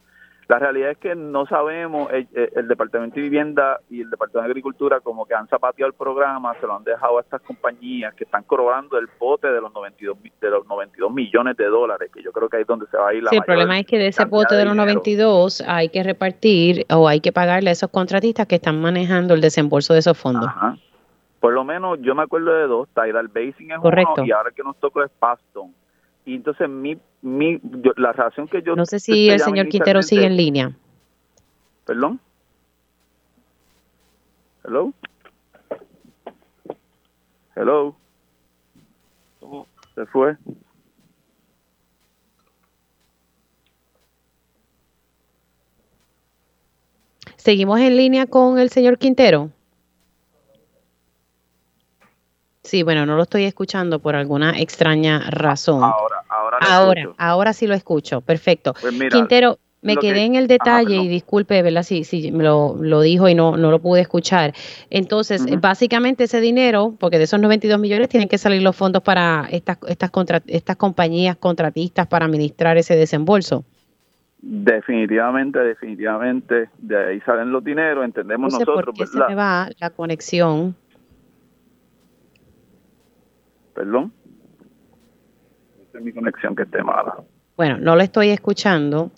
La realidad es que no sabemos, el, Departamento de Vivienda y el Departamento de Agricultura como que han zapateado el programa, se lo han dejado a estas compañías que están cobrando el pote de los 92 de los 92 millones de dólares, que yo creo que ahí es donde se va a ir la Sí, el problema es que de ese pote de, los 92 hay que repartir o hay que pagarle a esos contratistas que están manejando el desembolso de esos fondos. Por lo menos yo me acuerdo de dos, Tidal Basin es Correcto. uno y ahora el que nos tocó es Paston y entonces mi, mi la razón que yo... No sé si el señor Quintero sigue en línea. ¿Perdón? ¿Hello? ¿Hello? ¿Se fue? ¿Seguimos en línea con el señor Quintero? Sí, bueno, no lo estoy escuchando por alguna extraña razón. Ahora, ahora, ahora, ahora sí lo escucho. Perfecto. Pues Quintero, me quedé en el detalle y disculpe, ¿verdad? Si, si me lo, lo, dijo y no, no lo pude escuchar. Entonces, básicamente ese dinero, porque de esos 92 millones tienen que salir los fondos para estas, estas, contra, estas compañías contratistas para administrar ese desembolso. Definitivamente, definitivamente, de ahí salen los dineros, entendemos nosotros, ¿por qué se me va la conexión? Perdón. Esa es mi conexión que esté mala. Bueno, no lo estoy escuchando.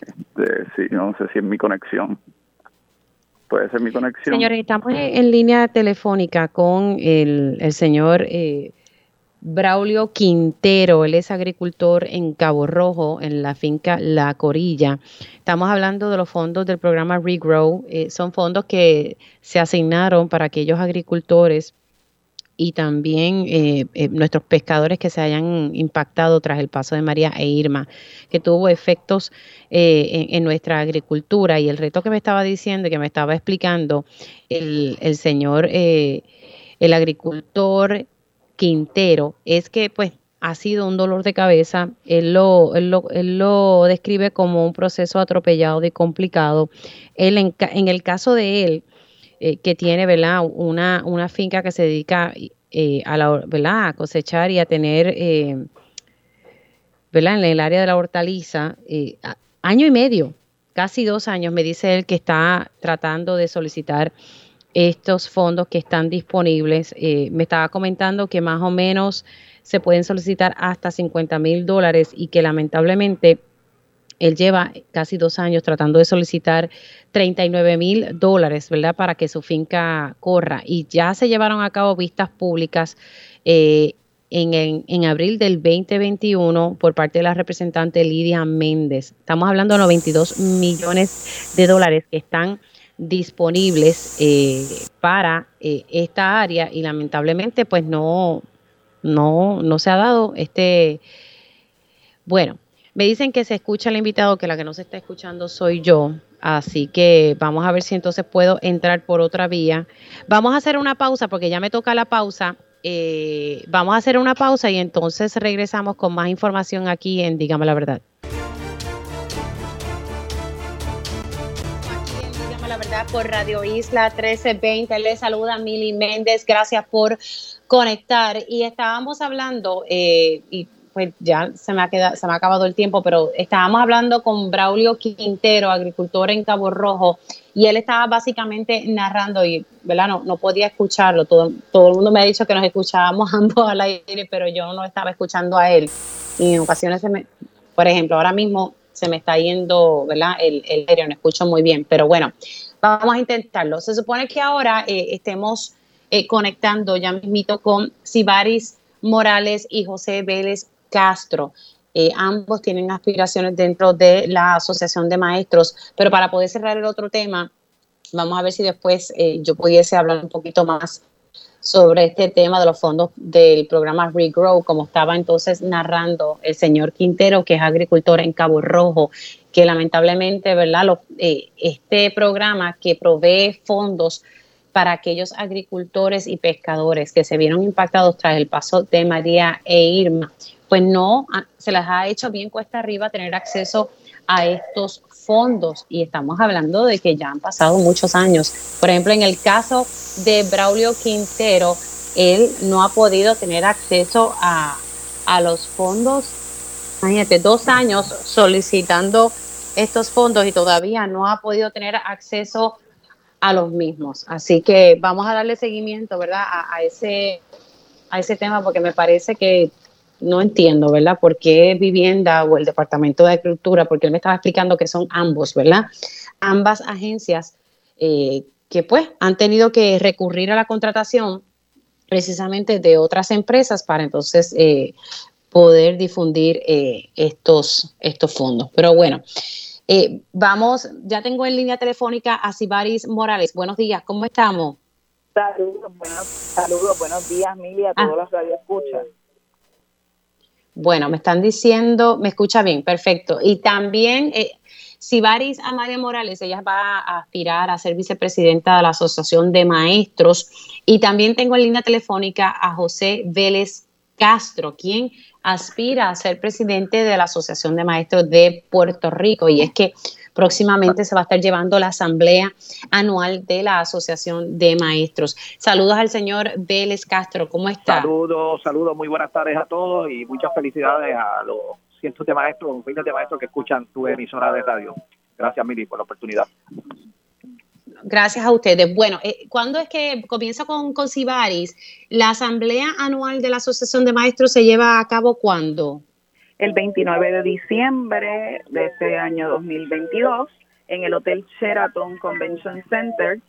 Este, sí, no sé si es mi conexión. Puede ser mi conexión. Señores, estamos en, línea telefónica con el, el señor eh, Braulio Quintero, él es agricultor en Cabo Rojo, en la finca La Corilla. Estamos hablando de los fondos del programa Regrow. Eh, son fondos que se asignaron para aquellos agricultores y también eh, eh, nuestros pescadores que se hayan impactado tras el paso de María e Irma, que tuvo efectos en, nuestra agricultura. Y el reto que me estaba diciendo, que me estaba explicando el, el señor, el agricultor Quintero es que pues ha sido un dolor de cabeza. Él lo, él lo, describe como un proceso atropellado y complicado. Él, en, el caso de él, eh, que tiene. Una, una finca que se dedica eh, a, la, a cosechar y a tener, eh, en el área de la hortaliza, año y medio, casi dos años, me dice él que está tratando de solicitar estos fondos que están disponibles. Me estaba comentando que más o menos se pueden solicitar hasta 50 mil dólares y que lamentablemente él lleva casi dos años tratando de solicitar 39 mil dólares, ¿verdad? Para que su finca corra. Y ya se llevaron a cabo vistas públicas eh, en, en, abril del 2021 por parte de la representante Lidia Méndez. Estamos hablando de 92 millones de dólares que están disponibles eh, para eh, esta área y lamentablemente pues no, no, no se ha dado este, bueno, me dicen que se escucha el invitado, que la que no se está escuchando soy yo, así que vamos a ver si entonces puedo entrar por otra vía. Vamos a hacer una pausa porque ya me toca la pausa. Eh, vamos a hacer una pausa y entonces regresamos con más información aquí en Dígame la verdad. por Radio Isla 1320. Les saluda Mili Méndez. Gracias por conectar. Y estábamos hablando, eh, y pues ya se me, ha quedado, se me ha acabado el tiempo, pero estábamos hablando con Braulio Quintero, agricultor en Cabo Rojo, y él estaba básicamente narrando, y ¿verdad? No, no podía escucharlo. Todo, todo el mundo me ha dicho que nos escuchábamos ambos al aire, pero yo no estaba escuchando a él. Y en ocasiones se me, por ejemplo, ahora mismo se me está yendo, ¿verdad? El, el aire, no escucho muy bien, pero bueno, Vamos a intentarlo. Se supone que ahora eh, estemos eh, conectando ya mismito con Sibaris Morales y José Vélez Castro. Eh, ambos tienen aspiraciones dentro de la Asociación de Maestros, pero para poder cerrar el otro tema, vamos a ver si después yo pudiese hablar un poquito más sobre este tema de los fondos del programa Regrow, como estaba entonces narrando el señor Quintero, que es agricultor en Cabo Rojo, que lamentablemente, ¿verdad? Eh, este programa que provee fondos para aquellos agricultores y pescadores que se vieron impactados tras el paso de María e Irma, pues no se les ha hecho bien cuesta arriba tener acceso a estos fondos y estamos hablando de que ya han pasado muchos años. Por ejemplo, en el caso de Braulio Quintero, él no ha podido tener acceso a, a los fondos, imagínate, dos años solicitando estos fondos y todavía no ha podido tener acceso a los mismos. Así que vamos a darle seguimiento, ¿verdad? A, ese, a ese tema porque me parece que no entiendo, ¿verdad? ¿Por qué Vivienda o el Departamento de Agricultura? Porque él me estaba explicando que son ambos, ¿verdad? Ambas agencias eh, que pues han tenido que recurrir a la contratación precisamente de otras empresas para entonces eh, poder difundir eh, estos, estos fondos. Pero bueno, eh, vamos, ya tengo en línea telefónica a Sibaris Morales. Buenos días, ¿cómo estamos? Saludos, buenos, saludos, buenos días, Mili, a todos ah. los radioescuchas. Bueno, me están diciendo, me escucha bien, perfecto. Y también, eh, Sibaris Amalia Morales, ella va a aspirar a ser vicepresidenta de la Asociación de Maestros. Y también tengo en línea telefónica a José Vélez Castro, quien aspira a ser presidente de la Asociación de Maestros de Puerto Rico. Y es que próximamente se va a estar llevando la asamblea anual de la Asociación de Maestros. Saludos al señor Vélez Castro, ¿cómo está? Saludos, saludos, muy buenas tardes a todos y muchas felicidades a los cientos de maestros, miles de maestros que escuchan tu emisora de radio. Gracias, Miri, por la oportunidad. Gracias a ustedes. Bueno, eh, ¿cuándo es que comienza con, con Cibaris? ¿La asamblea anual de la Asociación de Maestros se lleva a cabo cuándo? El 29 de diciembre de este año 2022 en el Hotel Sheraton Convention Center,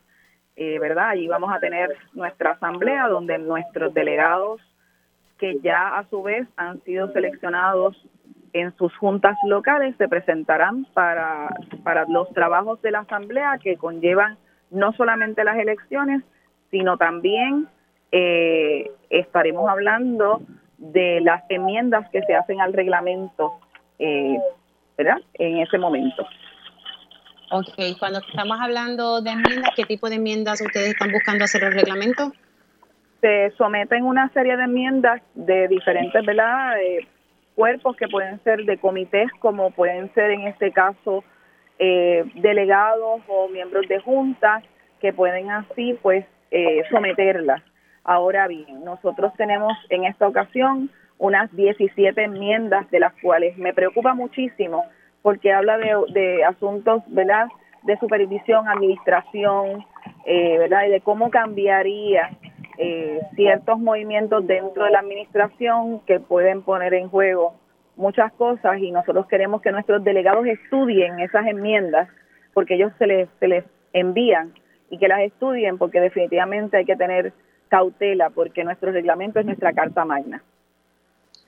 eh, ¿verdad? Allí vamos a tener nuestra asamblea donde nuestros delegados que ya a su vez han sido seleccionados en sus juntas locales se presentarán para, para los trabajos de la asamblea que conllevan no solamente las elecciones, sino también eh, estaremos hablando de las enmiendas que se hacen al reglamento, eh, ¿verdad? En ese momento. Ok, cuando estamos hablando de enmiendas, ¿qué tipo de enmiendas ustedes están buscando hacer el reglamento? Se someten una serie de enmiendas de diferentes, ¿verdad? cuerpos que pueden ser de comités, como pueden ser en este caso eh, delegados o miembros de juntas, que pueden así, pues, eh, someterlas Ahora bien, nosotros tenemos en esta ocasión unas 17 enmiendas de las cuales me preocupa muchísimo porque habla de, asuntos, ¿verdad? De supervisión, administración, eh, ¿verdad? Y de cómo cambiaría eh, ciertos movimientos dentro de la administración que pueden poner en juego muchas cosas y nosotros queremos que nuestros delegados estudien esas enmiendas porque ellos se les, se les envían y que las estudien porque definitivamente hay que tener cautela porque nuestro reglamento es nuestra carta magna.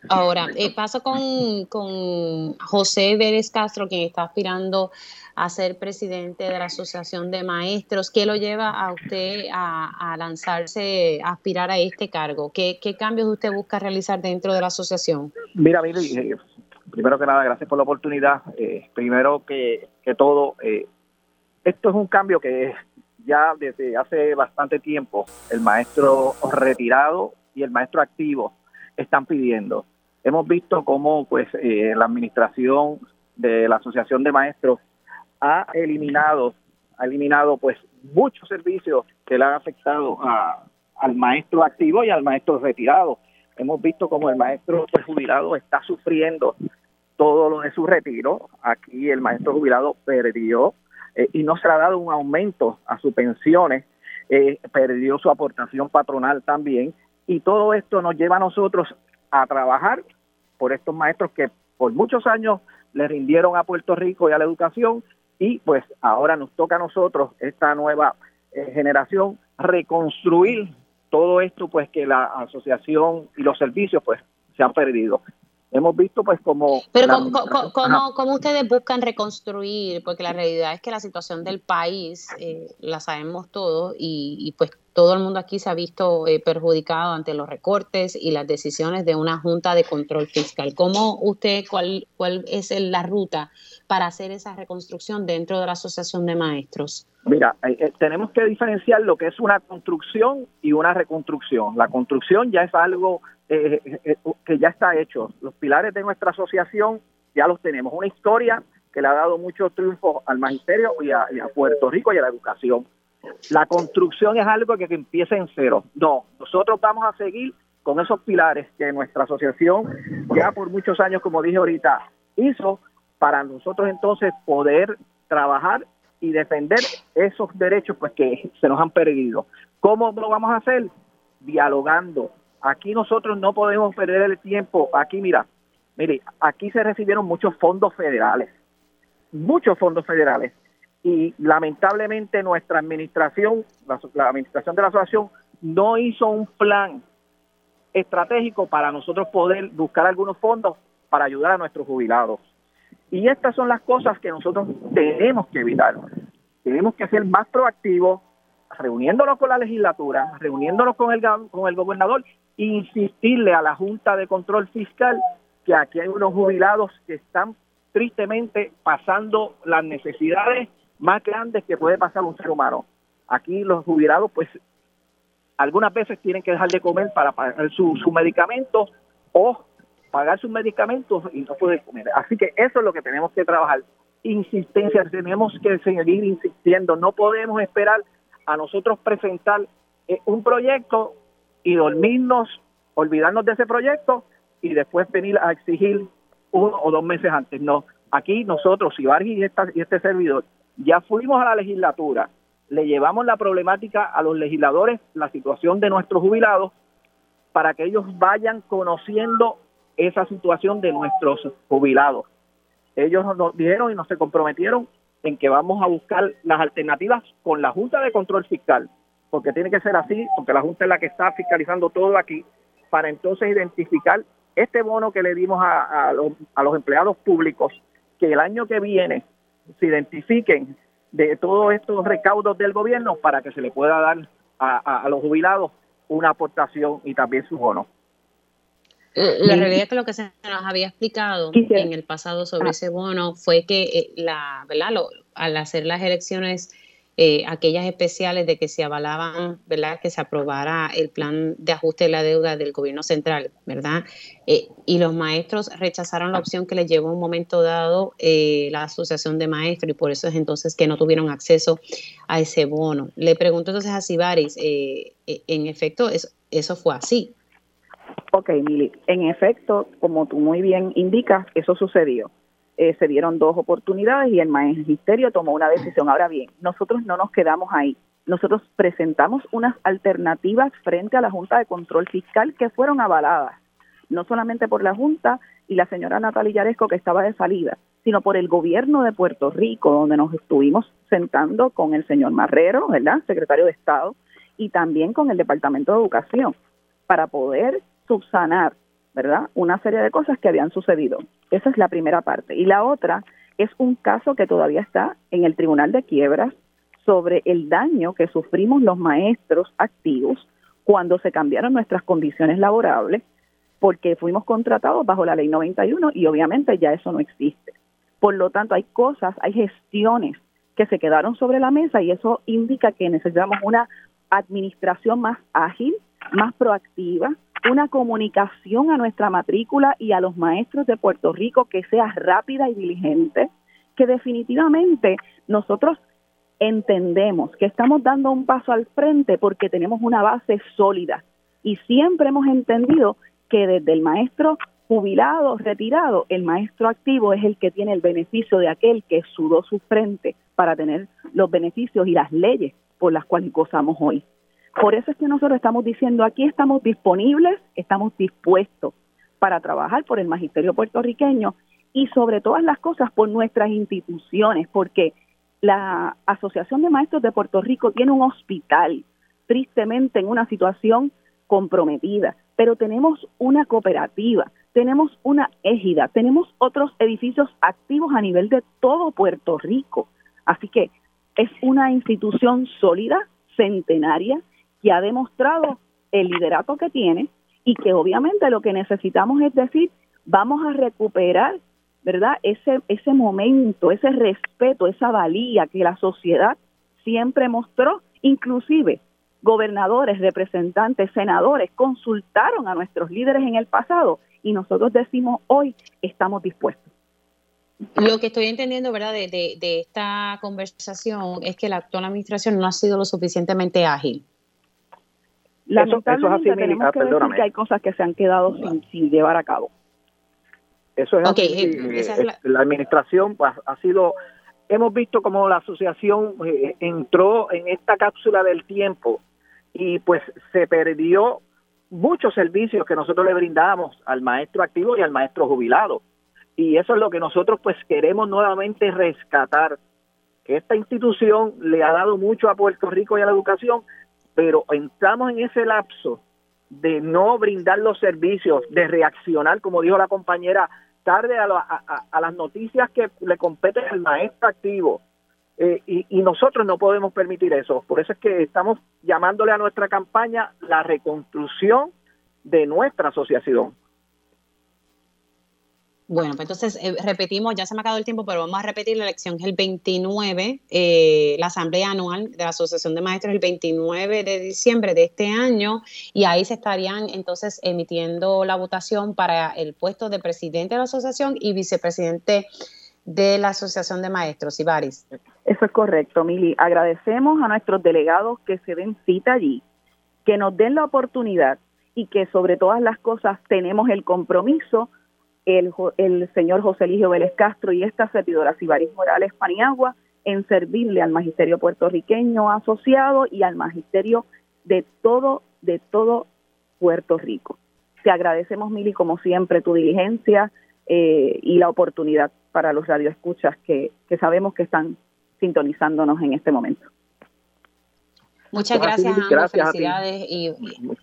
Ahora, eh, paso con, con José Vélez Castro, quien está aspirando a ser presidente de la Asociación de Maestros. ¿Qué lo lleva a usted a, lanzarse, a aspirar a este cargo? ¿Qué, cambios usted busca realizar dentro de la asociación? Mira, Mili, eh, primero que nada, gracias por la oportunidad. Eh, primero que, que todo, eh, esto es un cambio que ya desde hace bastante tiempo el maestro retirado y el maestro activo están pidiendo. Hemos visto cómo pues eh, la administración de la Asociación de Maestros ha eliminado ha eliminado pues muchos servicios que le han afectado al maestro activo y al maestro retirado. Hemos visto cómo el maestro pues, jubilado está sufriendo todo lo de su retiro. Aquí el maestro jubilado perdió eh, y no se ha dado un aumento a sus pensiones, eh, perdió su aportación patronal también, y todo esto nos lleva a nosotros a trabajar por estos maestros que por muchos años le rindieron a Puerto Rico y a la educación, y pues ahora nos toca a nosotros, esta nueva eh, generación, reconstruir todo esto pues que la asociación y los servicios pues se han perdido hemos visto pues como... Pero ¿cómo, ustedes buscan reconstruir? Porque la realidad es que la situación del país eh, la sabemos todos y, pues todo el mundo aquí se ha visto eh, perjudicado ante los recortes y las decisiones de una Junta de Control Fiscal. ¿Cómo usted, cuál, cuál es la ruta para hacer esa reconstrucción dentro de la Asociación de Maestros? Mira, eh, tenemos que diferenciar lo que es una construcción y una reconstrucción. La construcción ya es algo eh, eh, eh, que ya está hecho. Los pilares de nuestra asociación ya los tenemos. Una historia que le ha dado mucho triunfo al magisterio y a, Puerto Rico y a la educación. La construcción es algo que, que empieza en cero. No, nosotros vamos a seguir con esos pilares que nuestra asociación ya por muchos años, como dije ahorita, hizo para nosotros entonces poder trabajar y defender esos derechos pues que se nos han perdido. ¿Cómo lo vamos a hacer? Dialogando, Aquí nosotros no podemos perder el tiempo. Aquí, mira, mire, aquí se recibieron muchos fondos federales, muchos fondos federales. Y lamentablemente nuestra administración, la, administración de la asociación, no hizo un plan estratégico para nosotros poder buscar algunos fondos para ayudar a nuestros jubilados. Y estas son las cosas que nosotros tenemos que evitar. Tenemos que ser más proactivos, reuniéndonos con la legislatura, reuniéndonos con el, con el gobernador insistirle a la Junta de Control Fiscal que aquí hay unos jubilados que están tristemente pasando las necesidades más grandes que puede pasar un ser humano. Aquí los jubilados, pues, algunas veces tienen que dejar de comer para pagar su, su medicamento o pagar sus medicamentos y no pueden comer. Así que eso es lo que tenemos que trabajar. Insistencia, tenemos que seguir insistiendo. No podemos esperar a nosotros presentar eh, un proyecto y dormirnos, olvidarnos de ese proyecto y después venir a exigir uno o dos meses antes. No, aquí nosotros, Ibargi y, y este servidor, ya fuimos a la legislatura, le llevamos la problemática a los legisladores, la situación de nuestros jubilados, para que ellos vayan conociendo esa situación de nuestros jubilados. Ellos nos dijeron y nos comprometieron en que vamos a buscar las alternativas con la Junta de Control Fiscal, porque tiene que ser así, porque la Junta es la que está fiscalizando todo aquí, para entonces identificar este bono que le dimos a, los, empleados públicos, que el año que viene se identifiquen de todos estos recaudos del gobierno para que se le pueda dar a, los jubilados una aportación y también su bono. La realidad es que lo que se nos había explicado en el pasado sobre ese bono fue que eh, la, ¿verdad? al hacer las elecciones eh, aquellas especiales de que se avalaban, ¿verdad? Que se aprobara el plan de ajuste de la deuda del gobierno central, ¿verdad? Eh, y los maestros rechazaron la opción que les llevó un momento dado eh, la asociación de maestros y por eso es entonces que no tuvieron acceso a ese bono. Le pregunto entonces a Sibaris, en efecto, eso, eso fue así. Ok, Mili, en efecto, como tú muy bien indicas, eso sucedió. Eh, se dieron dos oportunidades y el magisterio tomó una decisión. Ahora bien, nosotros no nos quedamos ahí. Nosotros presentamos unas alternativas frente a la Junta de Control Fiscal que fueron avaladas, no solamente por la Junta y la señora Natalia Yaresco que estaba de salida, sino por el gobierno de Puerto Rico, donde nos estuvimos sentando con el señor Marrero, ¿verdad? Secretario de Estado, y también con el Departamento de Educación, para poder subsanar ¿verdad? Una serie de cosas que habían sucedido. Esa es la primera parte. Y la otra es un caso que todavía está en el Tribunal de Quiebras sobre el daño que sufrimos los maestros activos cuando se cambiaron nuestras condiciones laborables porque fuimos contratados bajo la ley 91 y obviamente ya eso no existe. Por lo tanto, hay cosas, hay gestiones que se quedaron sobre la mesa y eso indica que necesitamos una administración más ágil, más proactiva, una comunicación a nuestra matrícula y a los maestros de Puerto Rico que sea rápida y diligente, que definitivamente nosotros entendemos que estamos dando un paso al frente porque tenemos una base sólida y siempre hemos entendido que desde el maestro jubilado, retirado, el maestro activo es el que tiene el beneficio de aquel que sudó su frente para tener los beneficios y las leyes por las cuales gozamos hoy. Por eso es que nosotros estamos diciendo aquí estamos disponibles, estamos dispuestos para trabajar por el magisterio puertorriqueño y sobre todas las cosas por nuestras instituciones, porque la Asociación de Maestros de Puerto Rico tiene un hospital, tristemente en una situación comprometida, pero tenemos una cooperativa, tenemos una égida, tenemos otros edificios activos a nivel de todo Puerto Rico. Así que es una institución sólida, centenaria, que ha demostrado el liderato que tiene y que obviamente lo que necesitamos es decir, vamos a recuperar, ¿verdad? Ese, ese momento, ese respeto, esa valía que la sociedad siempre mostró, inclusive gobernadores, representantes, senadores consultaron a nuestros líderes en el pasado y nosotros decimos hoy estamos dispuestos. Lo que estoy entendiendo, ¿verdad?, de, de, de esta conversación es que la actual administración no ha sido lo suficientemente ágil Lamentablemente tenemos que decir que hay cosas que se han quedado sin, llevar a cabo. Eso es así. Eh, eh, la... administración pues, ha sido, hemos visto como la asociación eh, entró en esta cápsula del tiempo y pues se perdió muchos servicios que nosotros le brindamos al maestro activo y al maestro jubilado. Y eso es lo que nosotros pues queremos nuevamente rescatar, que esta institución le ha dado mucho a Puerto Rico y a la educación, pero entramos en ese lapso de no brindar los servicios, de reaccionar, como dijo la compañera, tarde a, a, las noticias que le competen al maestro activo. Eh, y, y, nosotros no podemos permitir eso. Por eso es que estamos llamándole a nuestra campaña la reconstrucción de nuestra asociación. Bueno, pues entonces eh, repetimos, ya se me ha acabado el tiempo, pero vamos a repetir la elección es el 29, eh, la asamblea anual de la Asociación de Maestros el 29 de diciembre de este año y ahí se estarían entonces emitiendo la votación para el puesto de presidente de la asociación y vicepresidente de la Asociación de Maestros, Ibaris. Eso es correcto, Mili. Agradecemos a nuestros delegados que se den cita allí, que nos den la oportunidad y que sobre todas las cosas tenemos el compromiso el, el señor José Eligio Vélez Castro y esta servidora Sibaris Morales Paniagua en servirle al magisterio puertorriqueño asociado y al magisterio de todo, de todo Puerto Rico. Te agradecemos, Mili, como siempre, tu diligencia eh, y la oportunidad para los radioescuchas que, que sabemos que están sintonizándonos en este momento. Muchas gracias, a felicidades y,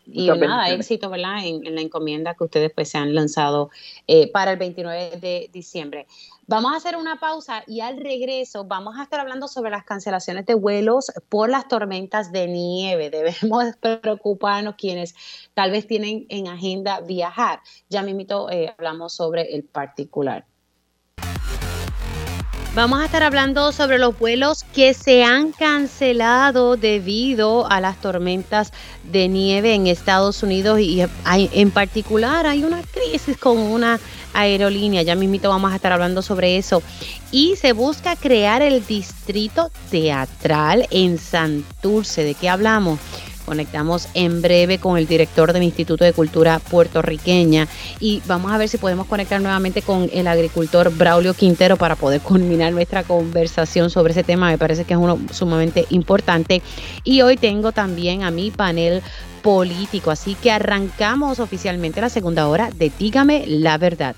y, nada, éxito ¿verdad? En, la encomienda que ustedes pues se han lanzado eh, para el 29 de diciembre. Vamos a hacer una pausa y al regreso vamos a estar hablando sobre las cancelaciones de vuelos por las tormentas de nieve. Debemos preocuparnos quienes tal vez tienen en agenda viajar. Ya mismito eh, hablamos sobre el particular. Vamos a estar hablando sobre los vuelos que se han cancelado debido a las tormentas de nieve en Estados Unidos y en particular hay una crisis con una aerolínea. Ya mismito vamos a estar hablando sobre eso. Y se busca crear el distrito teatral en Santurce. ¿De qué hablamos? Conectamos en breve con el director del Instituto de Cultura puertorriqueña y vamos a ver si podemos conectar nuevamente con el agricultor Braulio Quintero para poder culminar nuestra conversación sobre ese tema. Me parece que es uno sumamente importante. Y hoy tengo también a mi panel político, así que arrancamos oficialmente la segunda hora de Dígame la verdad.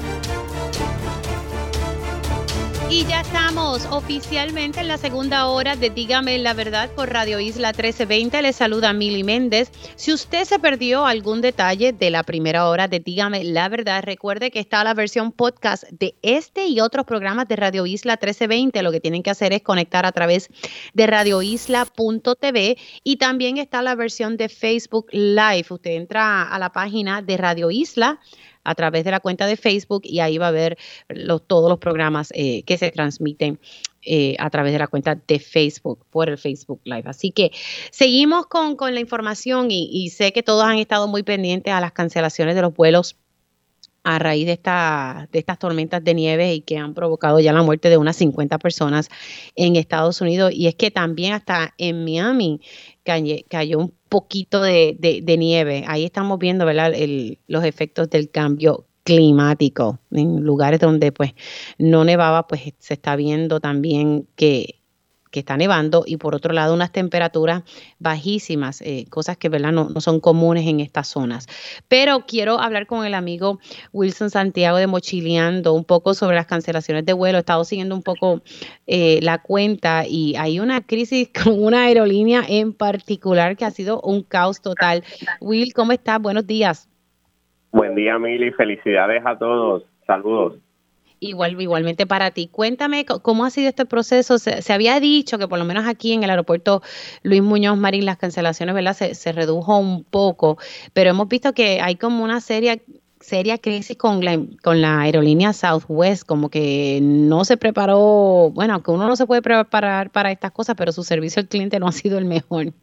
Y ya estamos oficialmente en la segunda hora de Dígame la Verdad por Radio Isla 1320. Le saluda Mili Méndez. Si usted se perdió algún detalle de la primera hora de Dígame la Verdad, recuerde que está la versión podcast de este y otros programas de Radio Isla 1320. Lo que tienen que hacer es conectar a través de radioisla.tv y también está la versión de Facebook Live. Usted entra a la página de Radio Isla a través de la cuenta de Facebook y ahí va a ver todos los programas eh, que se transmiten eh, a través de la cuenta de Facebook, por el Facebook Live. Así que seguimos con, la información y, sé que todos han estado muy pendientes a las cancelaciones de los vuelos a raíz de, esta, de estas tormentas de nieve y que han provocado ya la muerte de unas 50 personas en Estados Unidos. Y es que también hasta en Miami cayó un poquito de, nieve. Ahí estamos viendo ¿verdad? los efectos del cambio climático. En lugares donde pues no nevaba, pues se está viendo también que que está nevando y por otro lado unas temperaturas bajísimas, eh, cosas que ¿verdad? No, no, son comunes en estas zonas. Pero quiero hablar con el amigo Wilson Santiago de Mochileando un poco sobre las cancelaciones de vuelo. He estado siguiendo un poco eh, la cuenta y hay una crisis con una aerolínea en particular que ha sido un caos total. Will, ¿cómo estás? Buenos días. Buen día, Mili. Felicidades a todos. Saludos. Igual, igualmente para ti. Cuéntame cómo ha sido este proceso. Se, había dicho que por lo menos aquí en el aeropuerto Luis Muñoz Marín las cancelaciones ¿verdad? Se, se redujo un poco, pero hemos visto que hay como una seria seria crisis con la, aerolínea Southwest, como que no se preparó, bueno, aunque uno no se puede preparar para estas cosas, pero su servicio al cliente no ha sido el mejor.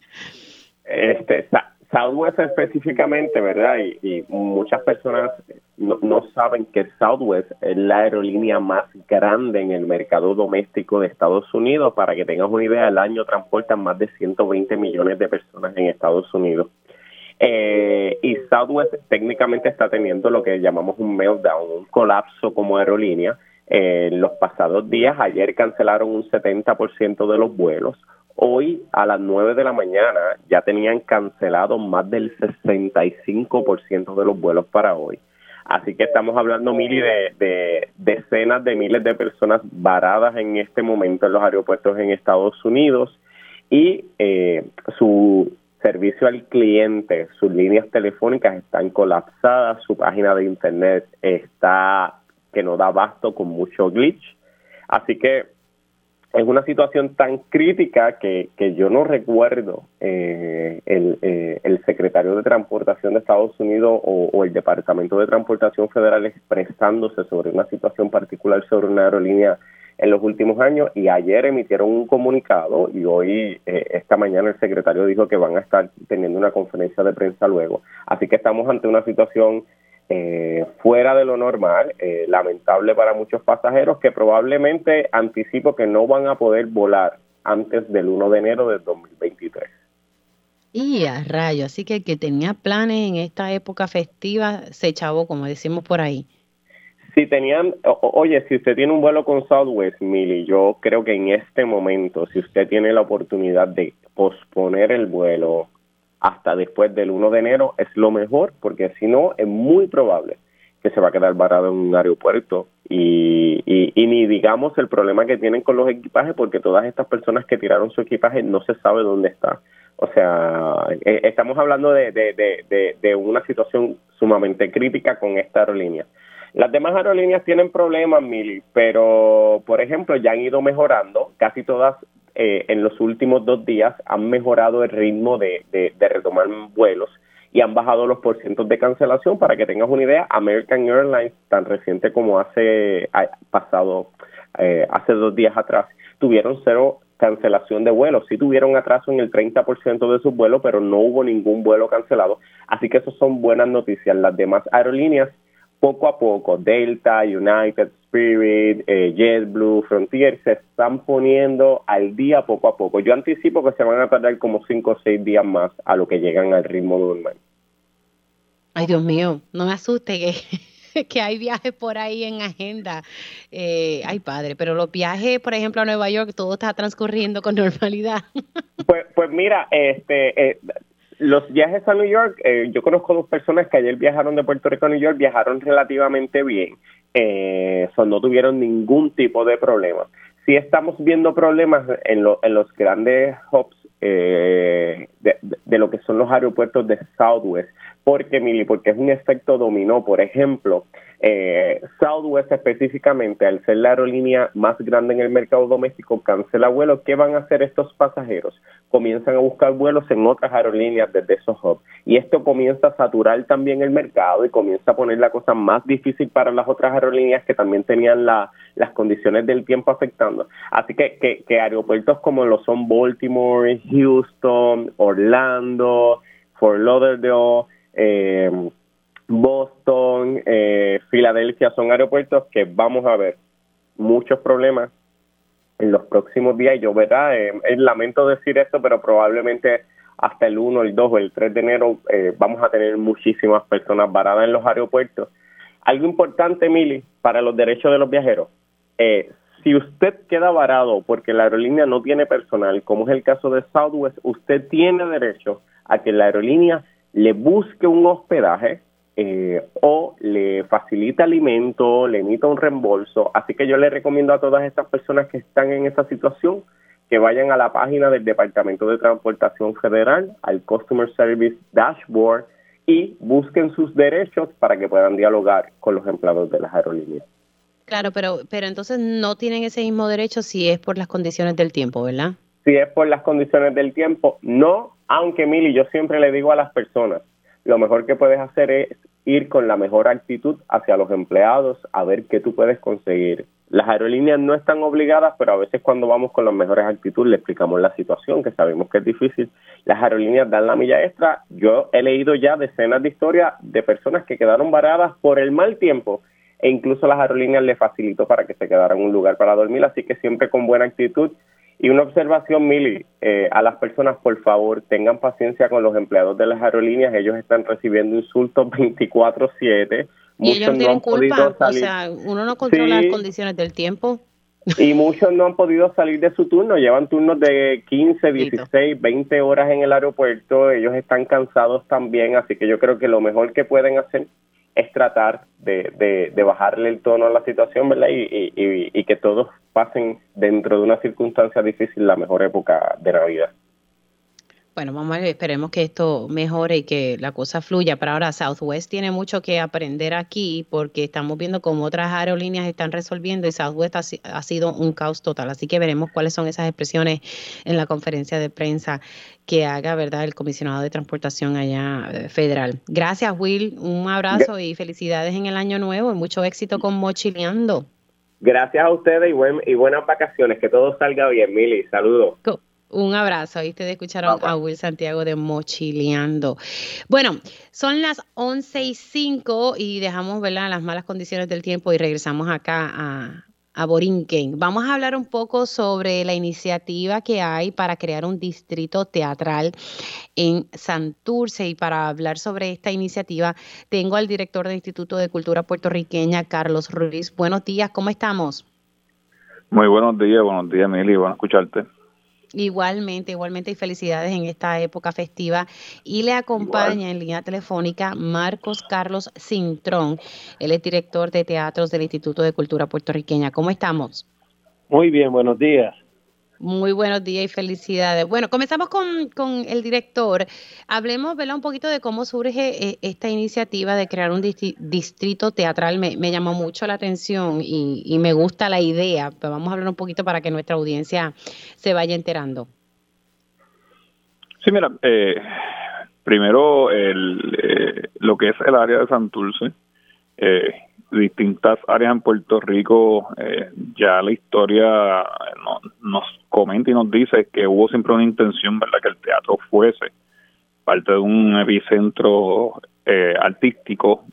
Este, Southwest específicamente, ¿verdad? Y, muchas personas no, saben que Southwest es la aerolínea más grande en el mercado doméstico de Estados Unidos. Para que tengas una idea, al año transportan más de 120 millones de personas en Estados Unidos. Eh, y Southwest técnicamente está teniendo lo que llamamos un meltdown, un colapso como aerolínea. en los pasados días, ayer cancelaron un 70% de los vuelos Hoy a las 9 de la mañana ya tenían cancelado más del 65% de los vuelos para hoy. Así que estamos hablando, Mili, de, de decenas de miles de personas varadas en este momento en los aeropuertos en Estados Unidos y eh, su servicio al cliente, sus líneas telefónicas están colapsadas, su página de internet está que no da abasto con mucho glitch. Así que es una situación tan crítica que, que yo no recuerdo eh, el, eh, el, secretario de Transportación de Estados Unidos o, el Departamento de Transportación Federal expresándose sobre una situación particular sobre una aerolínea en los últimos años y ayer emitieron un comunicado y hoy, eh, esta mañana, el secretario dijo que van a estar teniendo una conferencia de prensa luego. Así que estamos ante una situación eh, fuera de lo normal, eh, lamentable para muchos pasajeros que probablemente anticipo que no van a poder volar antes del 1 de enero del 2023. Y a rayo, así que el que tenía planes en esta época festiva se chavó, como decimos por ahí. Si tenían, oye, si usted tiene un vuelo con Southwest, Mili, yo creo que en este momento, si usted tiene la oportunidad de posponer el vuelo hasta después del 1 de enero, es lo mejor, porque si no, es muy probable que se va a quedar varado en un aeropuerto y, y, ni digamos el problema que tienen con los equipajes, porque todas estas personas que tiraron su equipaje no se sabe dónde está. O sea, eh, estamos hablando de, de una situación sumamente crítica con esta aerolínea. Las demás aerolíneas tienen problemas, Mili, pero por ejemplo ya han ido mejorando, casi todas eh, en los últimos dos días han mejorado el ritmo de, de, retomar vuelos y han bajado los porcientos de cancelación. Para que tengas una idea, American Airlines, tan reciente como hace pasado, eh, hace dos días atrás, tuvieron cero cancelación de vuelos. Sí tuvieron atraso en el 30% de sus vuelos, pero no hubo ningún vuelo cancelado. Así que eso son buenas noticias. Las demás aerolíneas poco a poco, Delta, United, Spirit, eh, JetBlue, Frontier se están poniendo al día poco a poco. Yo anticipo que se van a tardar como cinco o seis días más a lo que llegan al ritmo normal. Ay, Dios mío, no me asuste que, que hay viajes por ahí en agenda. Eh, ay, padre, pero los viajes, por ejemplo, a Nueva York, todo está transcurriendo con normalidad. Pues, pues mira, este, eh, los viajes a New York, eh, yo conozco dos personas que ayer viajaron de Puerto Rico a New York, viajaron relativamente bien, eh, no tuvieron ningún tipo de problema. Sí estamos viendo problemas en, en los grandes hubs eh, de, de, lo que son los aeropuertos de Southwest. Porque Mili? Porque es un efecto dominó. Por ejemplo, eh, Southwest específicamente, al ser la aerolínea más grande en el mercado doméstico, cancela vuelos. ¿Qué van a hacer estos pasajeros? Comienzan a buscar vuelos en otras aerolíneas desde esos hubs. Y esto comienza a saturar también el mercado y comienza a poner la cosa más difícil para las otras aerolíneas que también tenían la, las condiciones del tiempo afectando. Así que, que, que aeropuertos como lo son Baltimore, Houston, Orlando, Fort Lauderdale, eh, Boston, eh, Filadelfia son aeropuertos que vamos a ver muchos problemas en los próximos días. Y yo, ¿verdad? Eh, lamento decir esto, pero probablemente hasta el 1, el 2 o el 3 de enero eh, vamos a tener muchísimas personas varadas en los aeropuertos. Algo importante, Mili, para los derechos de los viajeros. Eh, si usted queda varado porque la aerolínea no tiene personal, como es el caso de Southwest, usted tiene derecho a que la aerolínea le busque un hospedaje eh, o le facilita alimento, le emita un reembolso. Así que yo le recomiendo a todas estas personas que están en esa situación que vayan a la página del Departamento de Transportación Federal, al Customer Service Dashboard y busquen sus derechos para que puedan dialogar con los empleados de las aerolíneas. Claro, pero, pero entonces no tienen ese mismo derecho si es por las condiciones del tiempo, ¿verdad? Si es por las condiciones del tiempo, no, aunque Mili, yo siempre le digo a las personas, lo mejor que puedes hacer es ir con la mejor actitud hacia los empleados a ver qué tú puedes conseguir. Las aerolíneas no están obligadas, pero a veces cuando vamos con las mejores actitudes le explicamos la situación, que sabemos que es difícil. Las aerolíneas dan la milla extra. Yo he leído ya decenas de historias de personas que quedaron varadas por el mal tiempo e incluso las aerolíneas le facilitó para que se quedara en un lugar para dormir, así que siempre con buena actitud. Y una observación, Mili, eh, a las personas, por favor, tengan paciencia con los empleados de las aerolíneas, ellos están recibiendo insultos 24/7. Y ellos no tienen culpa, o sea, uno no controla las condiciones del tiempo. Y muchos no han podido salir de su turno, llevan turnos de 15, 16, 20 horas en el aeropuerto, ellos están cansados también, así que yo creo que lo mejor que pueden hacer es tratar de, de, bajarle el tono a la situación, ¿verdad? Y, y, y que todos pasen dentro de una circunstancia difícil la mejor época de Navidad. Bueno, vamos a ver, esperemos que esto mejore y que la cosa fluya. Pero ahora Southwest tiene mucho que aprender aquí porque estamos viendo cómo otras aerolíneas están resolviendo y Southwest ha, sido un caos total. Así que veremos cuáles son esas expresiones en la conferencia de prensa que haga, ¿verdad?, el comisionado de transportación allá eh, federal. Gracias, Will. Un abrazo y felicidades en el año nuevo y mucho éxito con Mochileando. Gracias a ustedes y, y buenas vacaciones. Que todo salga bien, Mili. Saludos. Un abrazo. Ahí ustedes escucharon a Will Santiago de Mochileando. Bueno, son las 11 y 5 y dejamos ¿verdad? las malas condiciones del tiempo y regresamos acá a, a Borinquen. Vamos a hablar un poco sobre la iniciativa que hay para crear un distrito teatral en Santurce y para hablar sobre esta iniciativa tengo al director del Instituto de Cultura Puertorriqueña, Carlos Ruiz. Buenos días, ¿cómo estamos? Muy buenos días, buenos días, Mili, bueno escucharte. Igualmente, igualmente y felicidades en esta época festiva. Y le acompaña en línea telefónica Marcos Carlos Cintrón. Él es director de teatros del Instituto de Cultura Puertorriqueña. ¿Cómo estamos? Muy bien, buenos días. Muy buenos días y felicidades. Bueno, comenzamos con, el director. Hablemos ¿verdad? un poquito de cómo surge eh, esta iniciativa de crear un distrito teatral. Me, llamó mucho la atención y, me gusta la idea, vamos a hablar un poquito para que nuestra audiencia se vaya enterando. Sí, mira, eh, primero el, eh, lo que es el área de Santurce. Eh, distintas áreas en Puerto Rico, eh, ya la historia nos comenta y nos dice que hubo siempre una intención, ¿verdad?, que el teatro fuese parte de un epicentro eh, artístico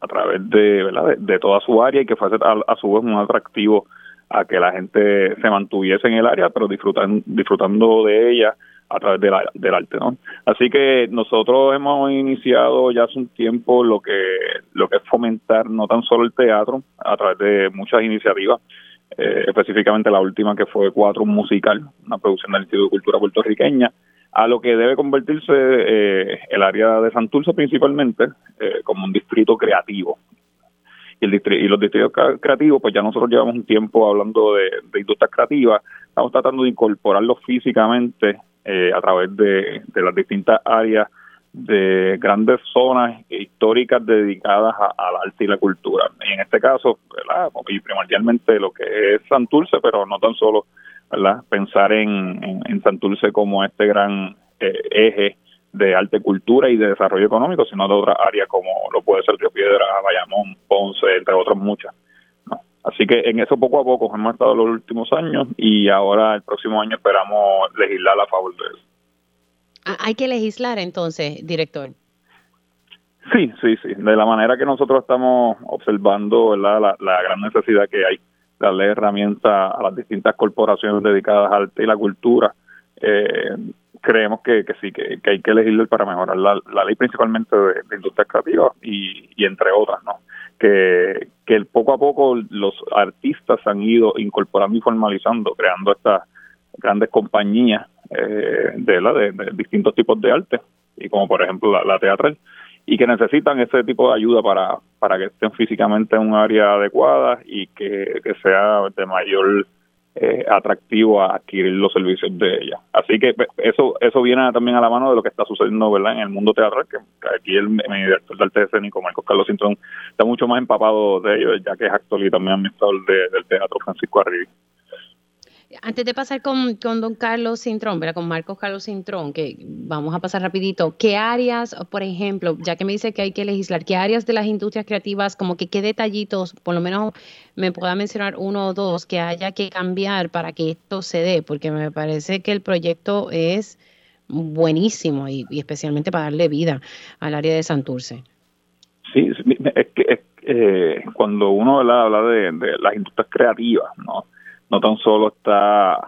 a través de, ¿verdad? De, toda su área y que fuese a, su vez un atractivo a que la gente se mantuviese en el área, pero disfrutan, disfrutando de ella a través del arte, ¿no? Así que nosotros hemos iniciado ya hace un tiempo lo que lo que es fomentar no tan solo el teatro a través de muchas iniciativas, eh, específicamente la última que fue Cuatro Musical, una producción del Instituto de Cultura puertorriqueña, a lo que debe convertirse eh, el área de Santurce principalmente eh, como un distrito creativo. Y, el y los distritos creativos, pues ya nosotros llevamos un tiempo hablando de, de industrias creativas, estamos tratando de incorporarlos físicamente eh, a través de, las distintas áreas de grandes zonas históricas dedicadas al arte y la cultura. Y en este caso, y primordialmente lo que es Santurce, pero no tan solo pensar en, en, Santurce como este gran eh, eje de arte, cultura y de desarrollo económico, sino de otras áreas como lo puede ser Río Piedra, Bayamón, Ponce, entre otras muchas. Así que en eso poco a poco hemos estado los últimos años y ahora el próximo año esperamos legislar a favor de eso. Ah, hay que legislar entonces, director. Sí, sí, sí. De la manera que nosotros estamos observando La, la gran necesidad que hay, darle herramientas a las distintas corporaciones dedicadas al arte y la cultura. Eh, creemos que, que sí, que, hay que legislar para mejorar la, ley principalmente de, de industria creativa y, y entre otras, ¿no? Que, que poco a poco los artistas han ido incorporando y formalizando, creando estas grandes compañías eh, de, la, de, distintos tipos de arte, y como por ejemplo la, teatral, y que necesitan ese tipo de ayuda para, para que estén físicamente en un área adecuada y que, que sea de mayor eh, atractivo a adquirir los servicios de ella. Así que pues, eso eso viene también a la mano de lo que está sucediendo verdad en el mundo teatral, que, aquí el, director de arte escénico, Marcos Carlos Sintón, está mucho más empapado de ello, ya que es actor y también administrador del teatro Francisco Arribi. Antes de pasar con, con don Carlos Cintrón, ¿verdad? con Marcos Carlos Cintrón, que vamos a pasar rapidito, ¿qué áreas, por ejemplo, ya que me dice que hay que legislar, qué áreas de las industrias creativas, como que qué detallitos, por lo menos me pueda mencionar uno o dos que haya que cambiar para que esto se dé? Porque me parece que el proyecto es buenísimo y, especialmente para darle vida al área de Santurce. Sí, es que eh, cuando uno habla de las industrias creativas, ¿no? No tan solo está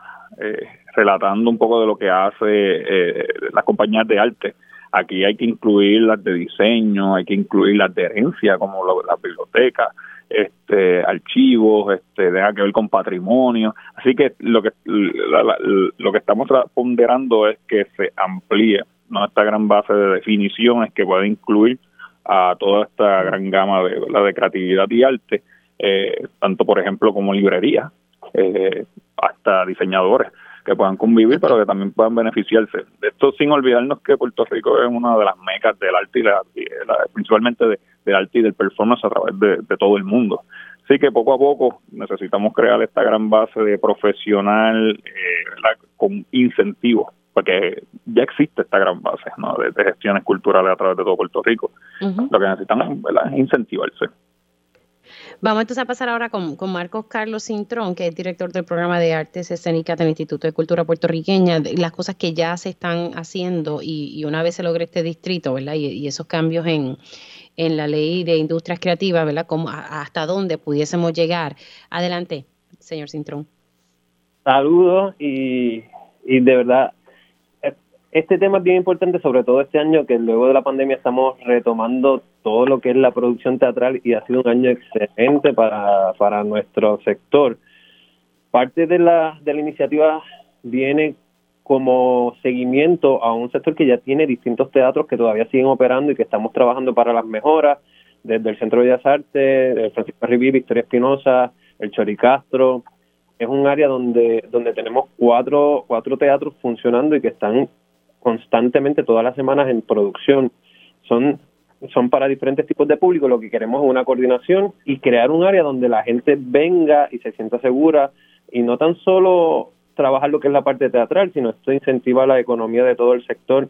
eh, relatando un poco de lo que hace eh, las compañías de arte. Aquí hay que incluir las de diseño, hay que incluir las de herencia, como las bibliotecas, este, archivos, este, tenga que ver con patrimonio. Así que lo que lo que estamos ponderando es que se amplíe ¿no? esta gran base de definiciones que puede incluir a toda esta gran gama de, la de creatividad y arte, eh, tanto por ejemplo como librería, eh, hasta diseñadores que puedan convivir, pero que también puedan beneficiarse. De esto sin olvidarnos que Puerto Rico es una de las mecas del arte y, la, principalmente de, del arte y del performance a través de, todo el mundo. Así que poco a poco necesitamos crear esta gran base de profesional eh, con incentivos, porque ya existe esta gran base ¿no? de, gestiones culturales a través de todo Puerto Rico. Lo que necesitamos es incentivarse. Vamos entonces a pasar ahora con, Marcos Carlos Cintrón, que es director del programa de artes escénicas del Instituto de Cultura Puertorriqueña, las cosas que ya se están haciendo y, una vez se logre este distrito, ¿verdad? Y, esos cambios en, la ley de industrias creativas, ¿verdad? Como, hasta dónde pudiésemos llegar. Adelante, señor Cintrón. Saludos y, y de verdad este tema es bien importante, sobre todo este año que luego de la pandemia estamos retomando todo lo que es la producción teatral y ha sido un año excelente para, para nuestro sector. Parte de la, de la iniciativa viene como seguimiento a un sector que ya tiene distintos teatros que todavía siguen operando y que estamos trabajando para las mejoras, desde el Centro de Bellas Artes, el Francisco Riví, Victoria Espinosa, el Choricastro. Es un área donde, donde tenemos cuatro, cuatro teatros funcionando y que están constantemente todas las semanas en producción. Son, son para diferentes tipos de público. Lo que queremos es una coordinación y crear un área donde la gente venga y se sienta segura y no tan solo trabajar lo que es la parte teatral, sino esto incentiva la economía de todo el sector,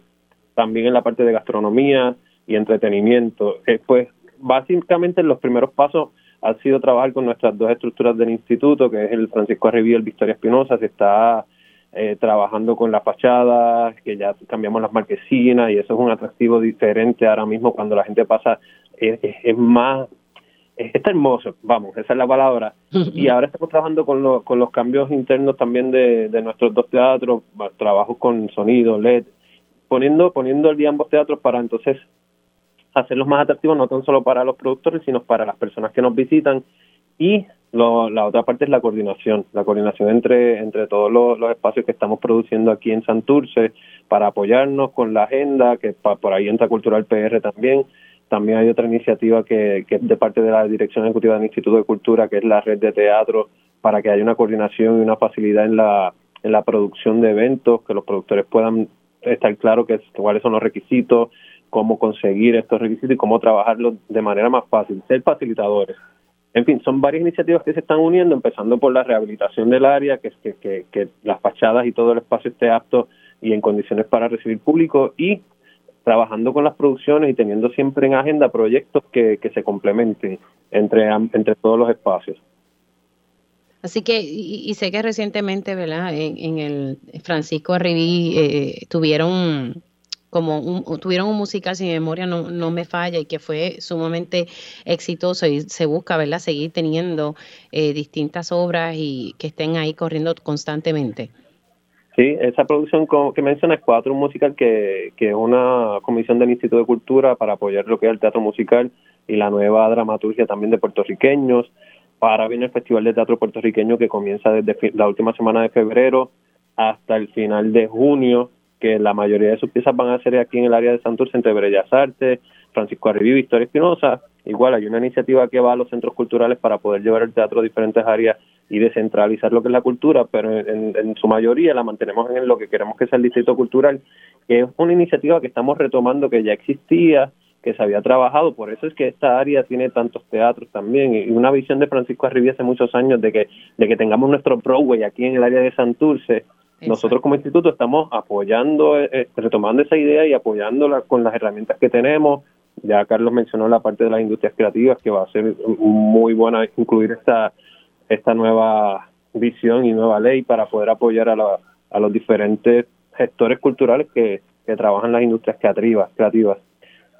también en la parte de gastronomía y entretenimiento. Eh, pues básicamente los primeros pasos han sido trabajar con nuestras dos estructuras del instituto, que es el Francisco Arribí y el Victoria Espinosa, se está eh, trabajando con la fachada, que ya cambiamos las marquesinas y eso es un atractivo diferente ahora mismo cuando la gente pasa, es, más, está hermoso, vamos, esa es la palabra. Y ahora estamos trabajando con, con los cambios internos también de, de nuestros dos teatros, trabajos con sonido, LED, poniendo, poniendo el día ambos teatros para entonces hacerlos más atractivos no tan solo para los productores, sino para las personas que nos visitan y la otra parte es la coordinación, la coordinación entre, entre todos los, espacios que estamos produciendo aquí en Santurce para apoyarnos con la agenda, que por ahí entra Cultural PR también. También hay otra iniciativa que, que es de parte de la Dirección Ejecutiva del Instituto de Cultura, que es la red de teatro, para que haya una coordinación y una facilidad en la, en la producción de eventos, que los productores puedan estar claros que, cuáles son los requisitos, cómo conseguir estos requisitos y cómo trabajarlos de manera más fácil, ser facilitadores en fin, son varias iniciativas que se están uniendo, empezando por la rehabilitación del área, que, que, que, que las fachadas y todo el espacio esté apto y en condiciones para recibir público, y trabajando con las producciones y teniendo siempre en agenda proyectos que, que se complementen entre, entre todos los espacios. Así que, y, sé que recientemente, ¿verdad? En, el Francisco Arribí eh, tuvieron como tuvieron un musical, si mi memoria no, no, me falla, y que fue sumamente exitoso y se busca, ¿verdad?, seguir teniendo eh, distintas obras y que estén ahí corriendo constantemente. Sí, esa producción que menciona es Cuatro, un musical que, que es una comisión del Instituto de Cultura para apoyar lo que es el teatro musical y la nueva dramaturgia también de puertorriqueños. Para viene el Festival de Teatro Puertorriqueño que comienza desde la última semana de febrero hasta el final de junio que la mayoría de sus piezas van a ser aquí en el área de Santurce, entre Bellas Artes, Francisco Arribí, Victoria Espinosa. Igual hay una iniciativa que va a los centros culturales para poder llevar el teatro a diferentes áreas y descentralizar lo que es la cultura, pero en, su mayoría la mantenemos en lo que queremos que sea el Distrito Cultural, que es una iniciativa que estamos retomando que ya existía, que se había trabajado, por eso es que esta área tiene tantos teatros también, y una visión de Francisco Arribí hace muchos años de que, de que tengamos nuestro Broadway aquí en el área de Santurce, nosotros como instituto estamos apoyando, eh, eh, retomando esa idea y apoyándola con las herramientas que tenemos. Ya Carlos mencionó la parte de las industrias creativas, que va a ser muy buena incluir esta, esta nueva visión y nueva ley para poder apoyar a, a los diferentes gestores culturales que, que trabajan las industrias creativas, creativas.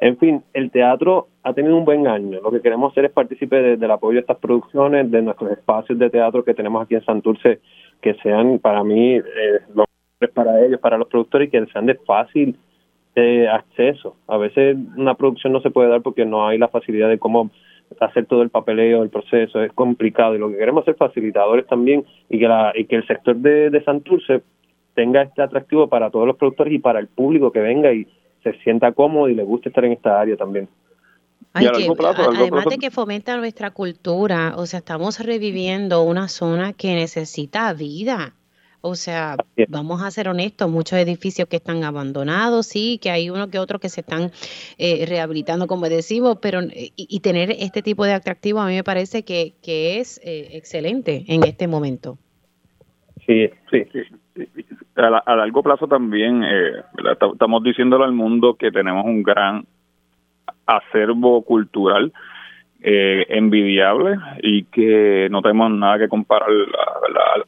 En fin, el teatro ha tenido un buen año. Lo que queremos hacer es participar del apoyo de estas producciones, de nuestros espacios de teatro que tenemos aquí en Santurce que sean para mí eh, los para ellos, para los productores y que sean de fácil eh, acceso. A veces una producción no se puede dar porque no hay la facilidad de cómo hacer todo el papeleo, el proceso, es complicado y lo que queremos es facilitadores también y que, la, y que el sector de, de Santurce tenga este atractivo para todos los productores y para el público que venga y se sienta cómodo y le guste estar en esta área también. Además de que fomenta nuestra cultura, o sea, estamos reviviendo una zona que necesita vida. O sea, vamos a ser honestos, muchos edificios que están abandonados, sí, que hay uno que otro que se están eh, rehabilitando, como decimos, pero y, tener este tipo de atractivo a mí me parece que, que es eh, excelente en este momento. Sí, sí, A, largo plazo también, eh, estamos diciéndole al mundo que tenemos un gran acervo cultural eh, envidiable y que no tenemos nada que comparar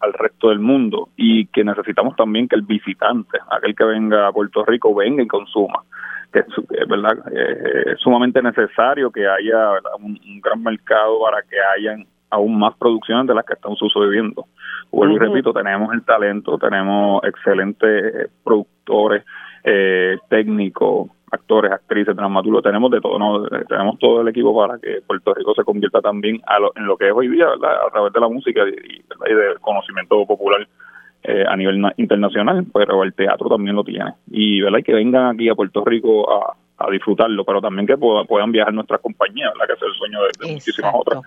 al, resto del mundo y que necesitamos también que el visitante, aquel que venga a Puerto Rico, venga y consuma que es verdad eh, sumamente necesario que haya un, gran mercado para que hayan aún más producciones de las que estamos sucediendo. Vuelvo y repito, tenemos el talento, tenemos excelentes productores, eh, técnicos, actores, actrices, dramaturgos, tenemos de todo, ¿no? tenemos todo el equipo para que Puerto Rico se convierta también en lo que es hoy día, ¿verdad? a través de la música y, del conocimiento popular eh, a nivel internacional, pero el teatro también lo tiene. Y ¿verdad? que vengan aquí a Puerto Rico a, disfrutarlo, pero también que puedan viajar nuestras compañías, ¿verdad? que es el sueño de, muchísimas otras.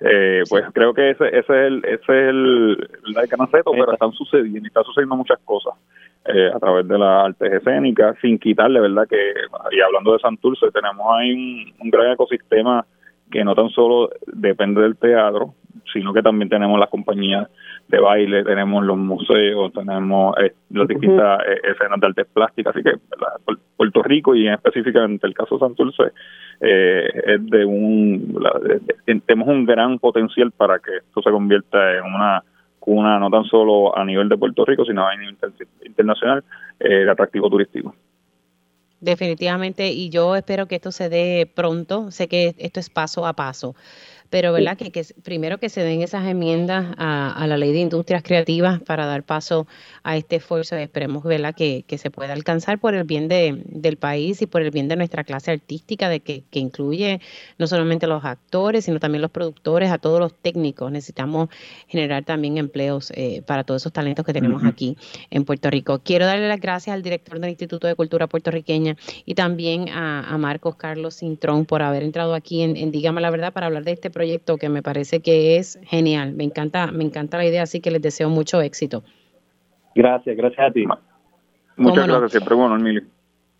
Eh, pues creo que ese, ese es el, ese es el, el canaceto, pero están sucediendo, están sucediendo muchas cosas. Eh, a través de la artes escénicas, sin quitarle, ¿verdad? Que, y hablando de Santurce, tenemos ahí un, gran ecosistema que no tan solo depende del teatro, sino que también tenemos las compañías de baile, tenemos los museos, tenemos eh, las distintas eh, escenas de artes plásticas, así que Puerto Rico y en específicamente el caso de Santurce es de un, tenemos un gran potencial para que esto se convierta en una una no tan solo a nivel de Puerto Rico, sino a nivel internacional eh, de atractivo turístico. Definitivamente, y yo espero que esto se dé pronto. Sé que esto es paso a paso pero verdad que, primero que se den esas enmiendas a, la ley de industrias creativas para dar paso a este esfuerzo esperemos ¿verdad? Que, se pueda alcanzar por el bien de, del país y por el bien de nuestra clase artística, de que, incluye no solamente los actores, sino también los productores, a todos los técnicos. Necesitamos generar también empleos eh, para todos esos talentos que tenemos aquí en Puerto Rico. Quiero darle las gracias al director del Instituto de Cultura Puertorriqueña y también a, Marcos Carlos Cintrón por haber entrado aquí en, en Dígame la Verdad para hablar de este proyecto que me parece que es genial. Me encanta, me encanta la idea, así que les deseo mucho éxito. Gracias, gracias a ti. Muchas gracias, siempre bueno, Emilio.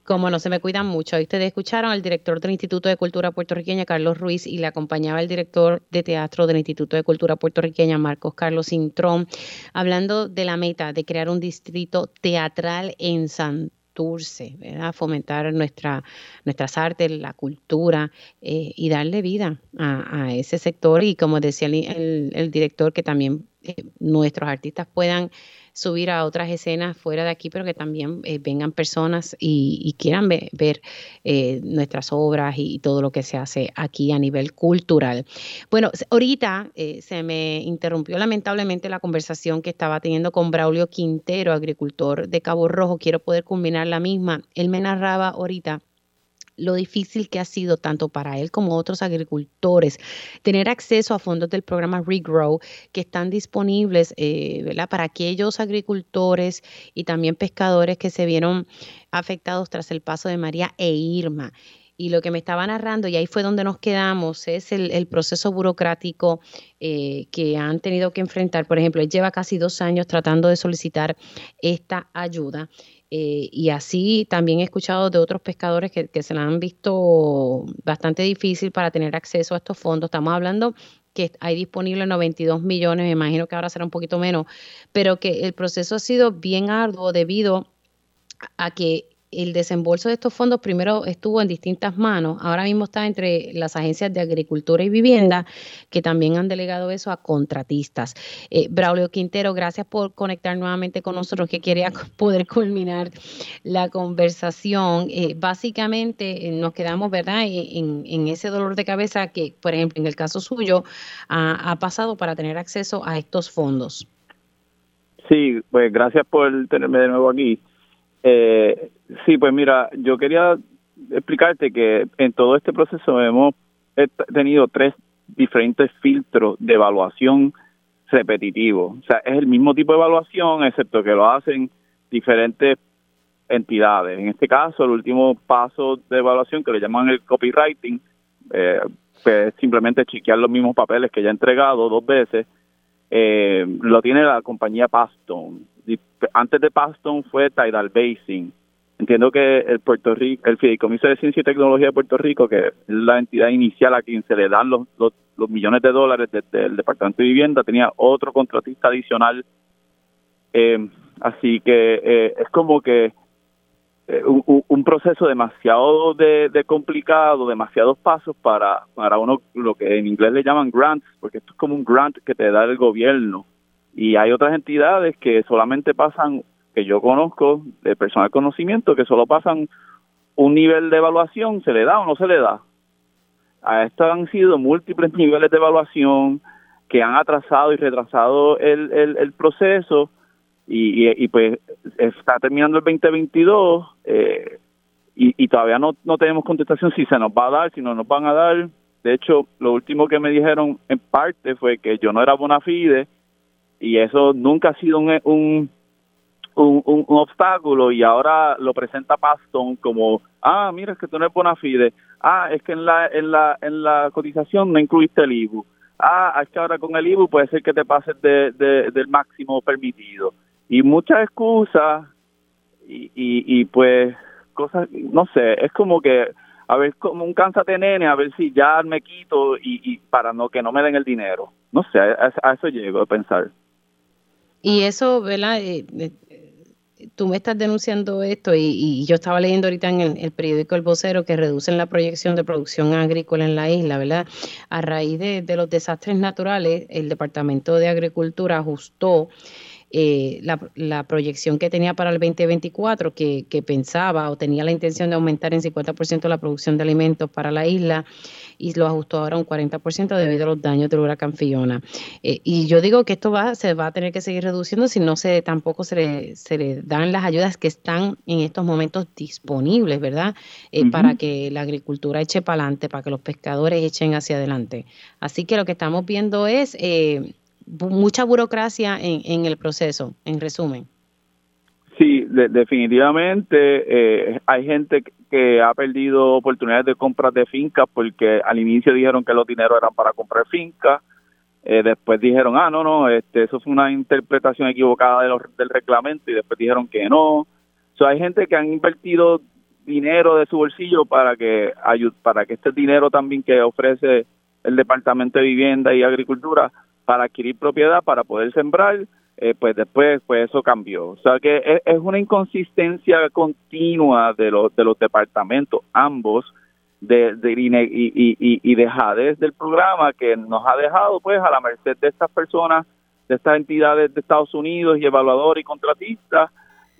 Como no se me cuidan mucho. Ustedes escucharon al director del Instituto de Cultura Puertorriqueña, Carlos Ruiz, y le acompañaba el director de teatro del Instituto de Cultura Puertorriqueña, Marcos Carlos Cintrón, hablando de la meta de crear un distrito teatral en San ¿verdad? fomentar nuestra, nuestras artes, la cultura eh, y darle vida a, ese sector y como decía el, el director, que también eh, nuestros artistas puedan subir a otras escenas fuera de aquí, pero que también eh, vengan personas y, quieran ver eh, nuestras obras y, todo lo que se hace aquí a nivel cultural. Bueno, ahorita eh, se me interrumpió lamentablemente la conversación que estaba teniendo con Braulio Quintero, agricultor de Cabo Rojo. Quiero poder culminar la misma. Él me narraba ahorita lo difícil que ha sido tanto para él como otros agricultores tener acceso a fondos del programa Regrow que están disponibles eh, para aquellos agricultores y también pescadores que se vieron afectados tras el paso de María e Irma. Y lo que me estaba narrando, y ahí fue donde nos quedamos, es el, proceso burocrático eh, que han tenido que enfrentar. Por ejemplo, él lleva casi dos años tratando de solicitar esta ayuda eh, y así también he escuchado de otros pescadores que, se la han visto bastante difícil para tener acceso a estos fondos. Estamos hablando que hay disponibles 92 millones, me imagino que ahora será un poquito menos, pero que el proceso ha sido bien arduo debido a que el desembolso de estos fondos primero estuvo en distintas manos, ahora mismo está entre las agencias de agricultura y vivienda, que también han delegado eso a contratistas. Eh, Braulio Quintero, gracias por conectar nuevamente con nosotros, que quería poder culminar la conversación. Eh, básicamente eh, nos quedamos, ¿verdad?, en, ese dolor de cabeza que, por ejemplo, en el caso suyo, ha pasado para tener acceso a estos fondos. Sí, pues gracias por tenerme de nuevo aquí. Eh, sí, pues mira, yo quería explicarte que en todo este proceso hemos tenido tres diferentes filtros de evaluación repetitivo. O sea, es el mismo tipo de evaluación, excepto que lo hacen diferentes entidades. En este caso, el último paso de evaluación, que le llaman el copywriting, eh, pues simplemente chequear los mismos papeles que ya ha entregado dos veces, eh, lo tiene la compañía Paston. Antes de Paston fue Tidal Basin. Entiendo que el Puerto Rico, el Fideicomiso de Ciencia y Tecnología de Puerto Rico, que es la entidad inicial a quien se le dan los, los, millones de dólares desde el Departamento de Vivienda, tenía otro contratista adicional. Eh, así que eh, es como que eh, un, proceso demasiado de, complicado, demasiados pasos para, para uno, lo que en inglés le llaman grants, porque esto es como un grant que te da el gobierno. Y hay otras entidades que solamente pasan, que yo conozco, de personal conocimiento, que solo pasan un nivel de evaluación, se le da o no se le da. A esto han sido múltiples niveles de evaluación que han atrasado y retrasado el, el, el proceso y, pues está terminando el 2022 eh, y, y todavía no, no tenemos contestación si se nos va a dar, si no nos van a dar. De hecho, lo último que me dijeron en parte fue que yo no era bona fide y eso nunca ha sido un, un, un, obstáculo y ahora lo presenta Paston como, ah, mira, es que tú no eres bona fide, ah, es que en la, en la, en la cotización no incluiste el IBU, ah, es que ahora con el IBU puede ser que te pases de, de, del máximo permitido y muchas excusas y, y, pues cosas, no sé, es como que a ver como un cánsate nene, a ver si ya me quito y, y para no que no me den el dinero. No sé, a, eso llego a pensar. Y eso, ¿verdad? Eh, eh, tú me estás denunciando esto y, yo estaba leyendo ahorita en el, periódico El Vocero que reducen la proyección de producción agrícola en la isla, ¿verdad? A raíz de los desastres naturales, el Departamento de Agricultura ajustó eh, la, la, proyección que tenía para el 2024, que, que, pensaba o tenía la intención de aumentar en 50% la producción de alimentos para la isla y lo ajustó ahora a un 40% debido a los daños del huracán Fiona. Eh, y yo digo que esto va, se va a tener que seguir reduciendo si no se tampoco se le, se le dan las ayudas que están en estos momentos disponibles, ¿verdad? Eh, para que la agricultura eche para adelante, para que los pescadores echen hacia adelante. Así que lo que estamos viendo es mucha burocracia en, en el proceso, en resumen. Sí, definitivamente eh, hay gente que ha perdido oportunidades de compras de fincas porque al inicio dijeron que los dineros eran para comprar fincas, eh, después dijeron, ah, no, no, este, eso fue una interpretación equivocada de del reglamento y después dijeron que no. So, hay gente que han invertido dinero de su bolsillo para que para que este dinero también que ofrece el Departamento de Vivienda y Agricultura para adquirir propiedad, para poder sembrar, eh, pues después pues eso cambió. O sea que es, una inconsistencia continua de los, de los departamentos, ambos, de, de y, y, y dejadez del programa que nos ha dejado pues a la merced de estas personas, de estas entidades de Estados Unidos y evaluadores y contratistas,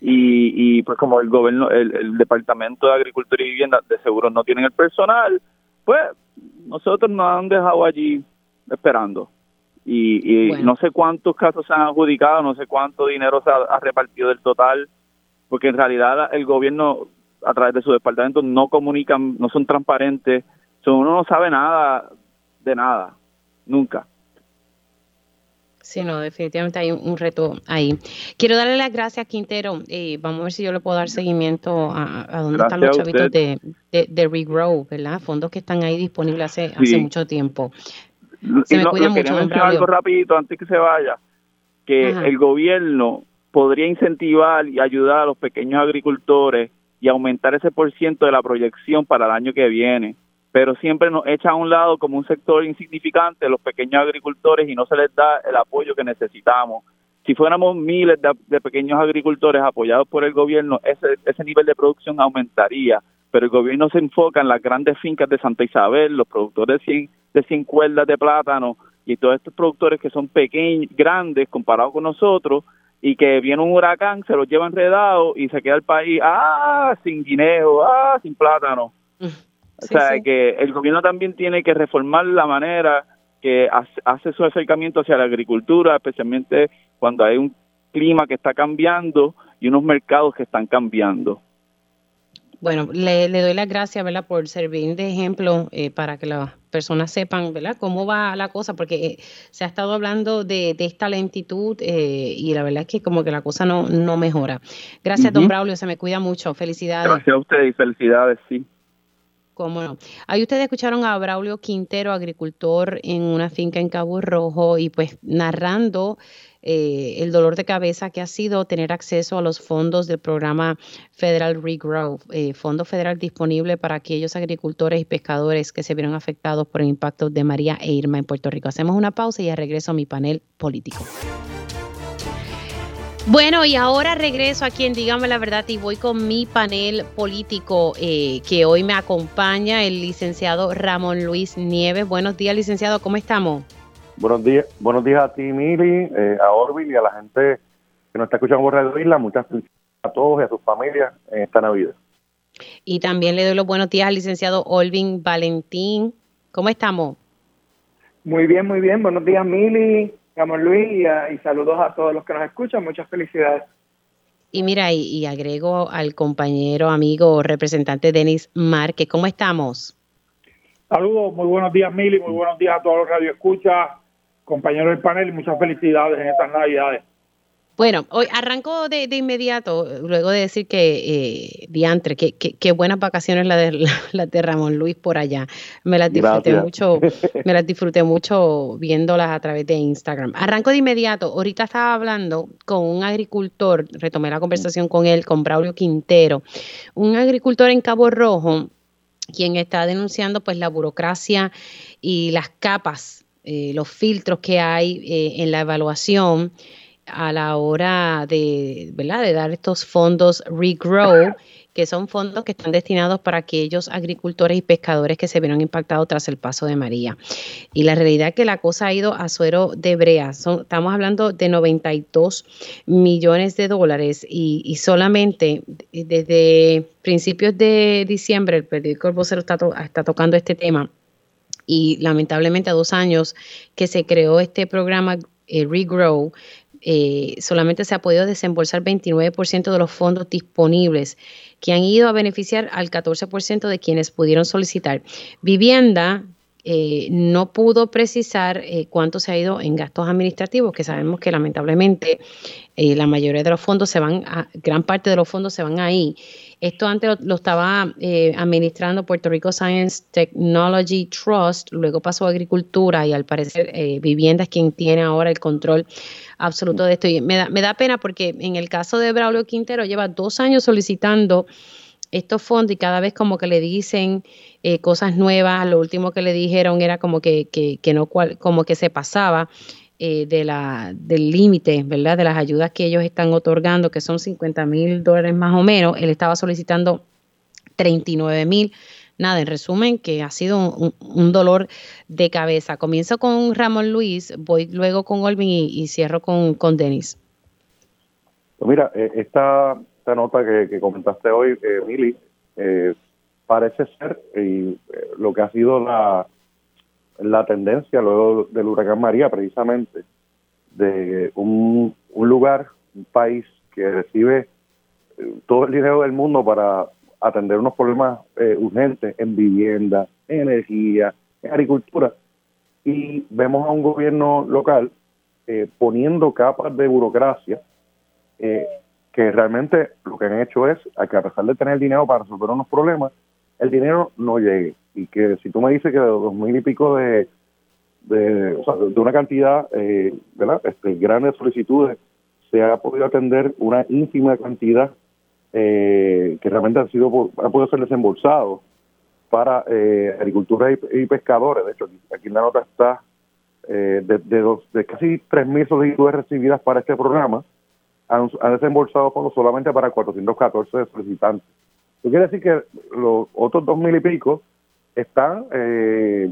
y, y pues como el gobierno, el, el Departamento de Agricultura y Vivienda de seguro no tienen el personal, pues nosotros nos han dejado allí esperando y, no sé cuántos casos se han adjudicado, no sé cuánto dinero se ha, repartido del total, porque en realidad el gobierno a través de su departamento no comunican, no son transparentes, uno no sabe nada de nada, nunca. Sí, no, definitivamente hay un, reto ahí. Quiero darle las gracias, Quintero. Eh, vamos a ver si yo le puedo dar seguimiento a, a dónde están los chavitos de, de, Regrow, ¿verdad? Fondos que están ahí disponibles hace, hace mucho tiempo. Se me cuida mucho, mencionar algo rapidito antes que se vaya, que el gobierno podría incentivar y ayudar a los pequeños agricultores y aumentar ese por ciento de la proyección para el año que viene. Pero siempre nos echa a un lado como un sector insignificante los pequeños agricultores y no se les da el apoyo que necesitamos. Si fuéramos miles de, pequeños agricultores apoyados por el gobierno, ese, ese nivel de producción aumentaría pero el gobierno se enfoca en las grandes fincas de Santa Isabel, los productores de 100, de 100 cuerdas de plátano y todos estos productores que son pequeños, grandes comparados con nosotros y que viene un huracán, se los lleva enredado y se queda el país, ah, sin guineo, ah, sin plátano. Mm. o sea, que el gobierno también tiene que reformar la manera que hace su acercamiento hacia la agricultura, especialmente cuando hay un clima que está cambiando y unos mercados que están cambiando. Bueno, le, doy las gracias, ¿verdad?, por servir de ejemplo eh, para que las personas sepan, ¿verdad?, cómo va la cosa, porque eh, se ha estado hablando de, esta lentitud eh, y la verdad es que como que la cosa no, no mejora. Gracias, don Braulio, se me cuida mucho. Felicidades. Gracias a usted y felicidades, sí. Cómo no. Ahí ustedes escucharon a Braulio Quintero, agricultor en una finca en Cabo Rojo, y pues narrando eh, el dolor de cabeza que ha sido tener acceso a los fondos del programa Federal Regrow, eh, fondo federal disponible para aquellos agricultores y pescadores que se vieron afectados por el impacto de María e Irma en Puerto Rico. Hacemos una pausa y ya regreso a mi panel político. Bueno, y ahora regreso aquí en Dígame la Verdad y voy con mi panel político eh, que hoy me acompaña el licenciado Ramón Luis Nieves. Buenos días, licenciado, ¿cómo estamos? Buenos días, buenos días a ti, Mili, eh, a Orville y a la gente que nos está escuchando por Radio Isla. Muchas felicidades a todos y a sus familias en esta Navidad. Y también le doy los buenos días al licenciado Olvin Valentín. ¿Cómo estamos? Muy bien, muy bien. Buenos días, Mili, Ramón Luis, y, saludos a todos los que nos escuchan. Muchas felicidades. Y mira, y, y agrego al compañero, amigo, representante Denis Márquez. ¿Cómo estamos? Saludos, muy buenos días, Mili, muy buenos días a todos los radioescuchas compañeros del panel, muchas felicidades en estas Navidades. Bueno, hoy arranco de, inmediato, luego de decir que, eh, diantre, que, que, buenas vacaciones la de, la, de Ramón Luis por allá. Me las disfruté mucho, me las disfruté mucho viéndolas a través de Instagram. Arranco de inmediato, ahorita estaba hablando con un agricultor, retomé la conversación con él, con Braulio Quintero, un agricultor en Cabo Rojo, quien está denunciando pues la burocracia y las capas eh, los filtros que hay eh, en la evaluación a la hora de, ¿verdad? de dar estos fondos Regrow, que son fondos que están destinados para aquellos agricultores y pescadores que se vieron impactados tras el paso de María. Y la realidad es que la cosa ha ido a suero de brea. estamos hablando de 92 millones de dólares y, solamente desde principios de diciembre el periódico El Vocero está tocando este tema y lamentablemente a dos años que se creó este programa eh, Regrow, eh, solamente se ha podido desembolsar 29% de los fondos disponibles que han ido a beneficiar al 14% de quienes pudieron solicitar. Vivienda eh, no pudo precisar cuánto se ha ido en gastos administrativos, que sabemos que lamentablemente la mayoría de los fondos se van, a, gran parte de los fondos se van ahí. Esto antes lo, estaba eh, administrando Puerto Rico Science Technology Trust, luego pasó a Agricultura y al parecer eh, Vivienda es quien tiene ahora el control absoluto de esto. Y me da, me da pena porque en el caso de Braulio Quintero lleva dos años solicitando estos fondos y cada vez como que le dicen eh, cosas nuevas, lo último que le dijeron era como que, que, que no como que se pasaba eh, de la, del límite, ¿verdad? De las ayudas que ellos están otorgando, que son 50 mil dólares más o menos. Él estaba solicitando 39 mil. Nada, en resumen, que ha sido un, dolor de cabeza. Comienzo con Ramón Luis, voy luego con Olvin y, cierro con, con Denis. Pues mira, eh, esta, esta nota que, comentaste hoy, eh, eh, parece ser y, lo que ha sido la, la tendencia luego del huracán María, precisamente, de un, lugar, un país que recibe eh, todo el dinero del mundo para atender unos problemas eh, urgentes en vivienda, en energía, en agricultura, y vemos a un gobierno local eh, poniendo capas de burocracia que realmente lo que han hecho es, a que a pesar de tener dinero para resolver unos problemas, el dinero no llegue y que si tú me dices que de dos mil y pico de, de, o sea, de una cantidad eh, ¿verdad? Este, grande de solicitudes se ha podido atender una ínfima cantidad eh, que realmente ha sido ha podido ser desembolsado para eh, agricultura y, pescadores. De hecho, aquí, en la nota está eh, de, de, dos, de casi 3.000 solicitudes recibidas para este programa, han, han desembolsado fondos solamente para 414 solicitantes. Eso quiere decir que los otros dos mil y pico están eh,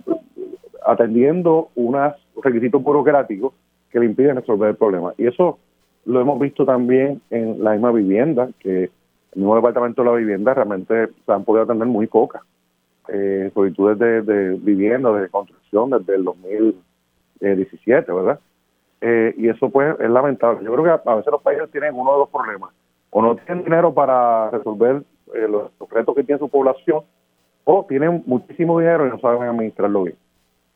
atendiendo unos requisitos burocráticos que le impiden resolver el problema. Y eso lo hemos visto también en la misma vivienda, que el nuevo departamento de la vivienda realmente se han podido atender muy pocas eh, solicitudes de, vivienda, de construcción desde el 2017, ¿verdad? Eh, y eso pues es lamentable. Yo creo que a veces los países tienen uno de los problemas. O no tienen dinero para resolver eh, los retos que tiene su población, o tienen muchísimo dinero y no saben administrarlo bien.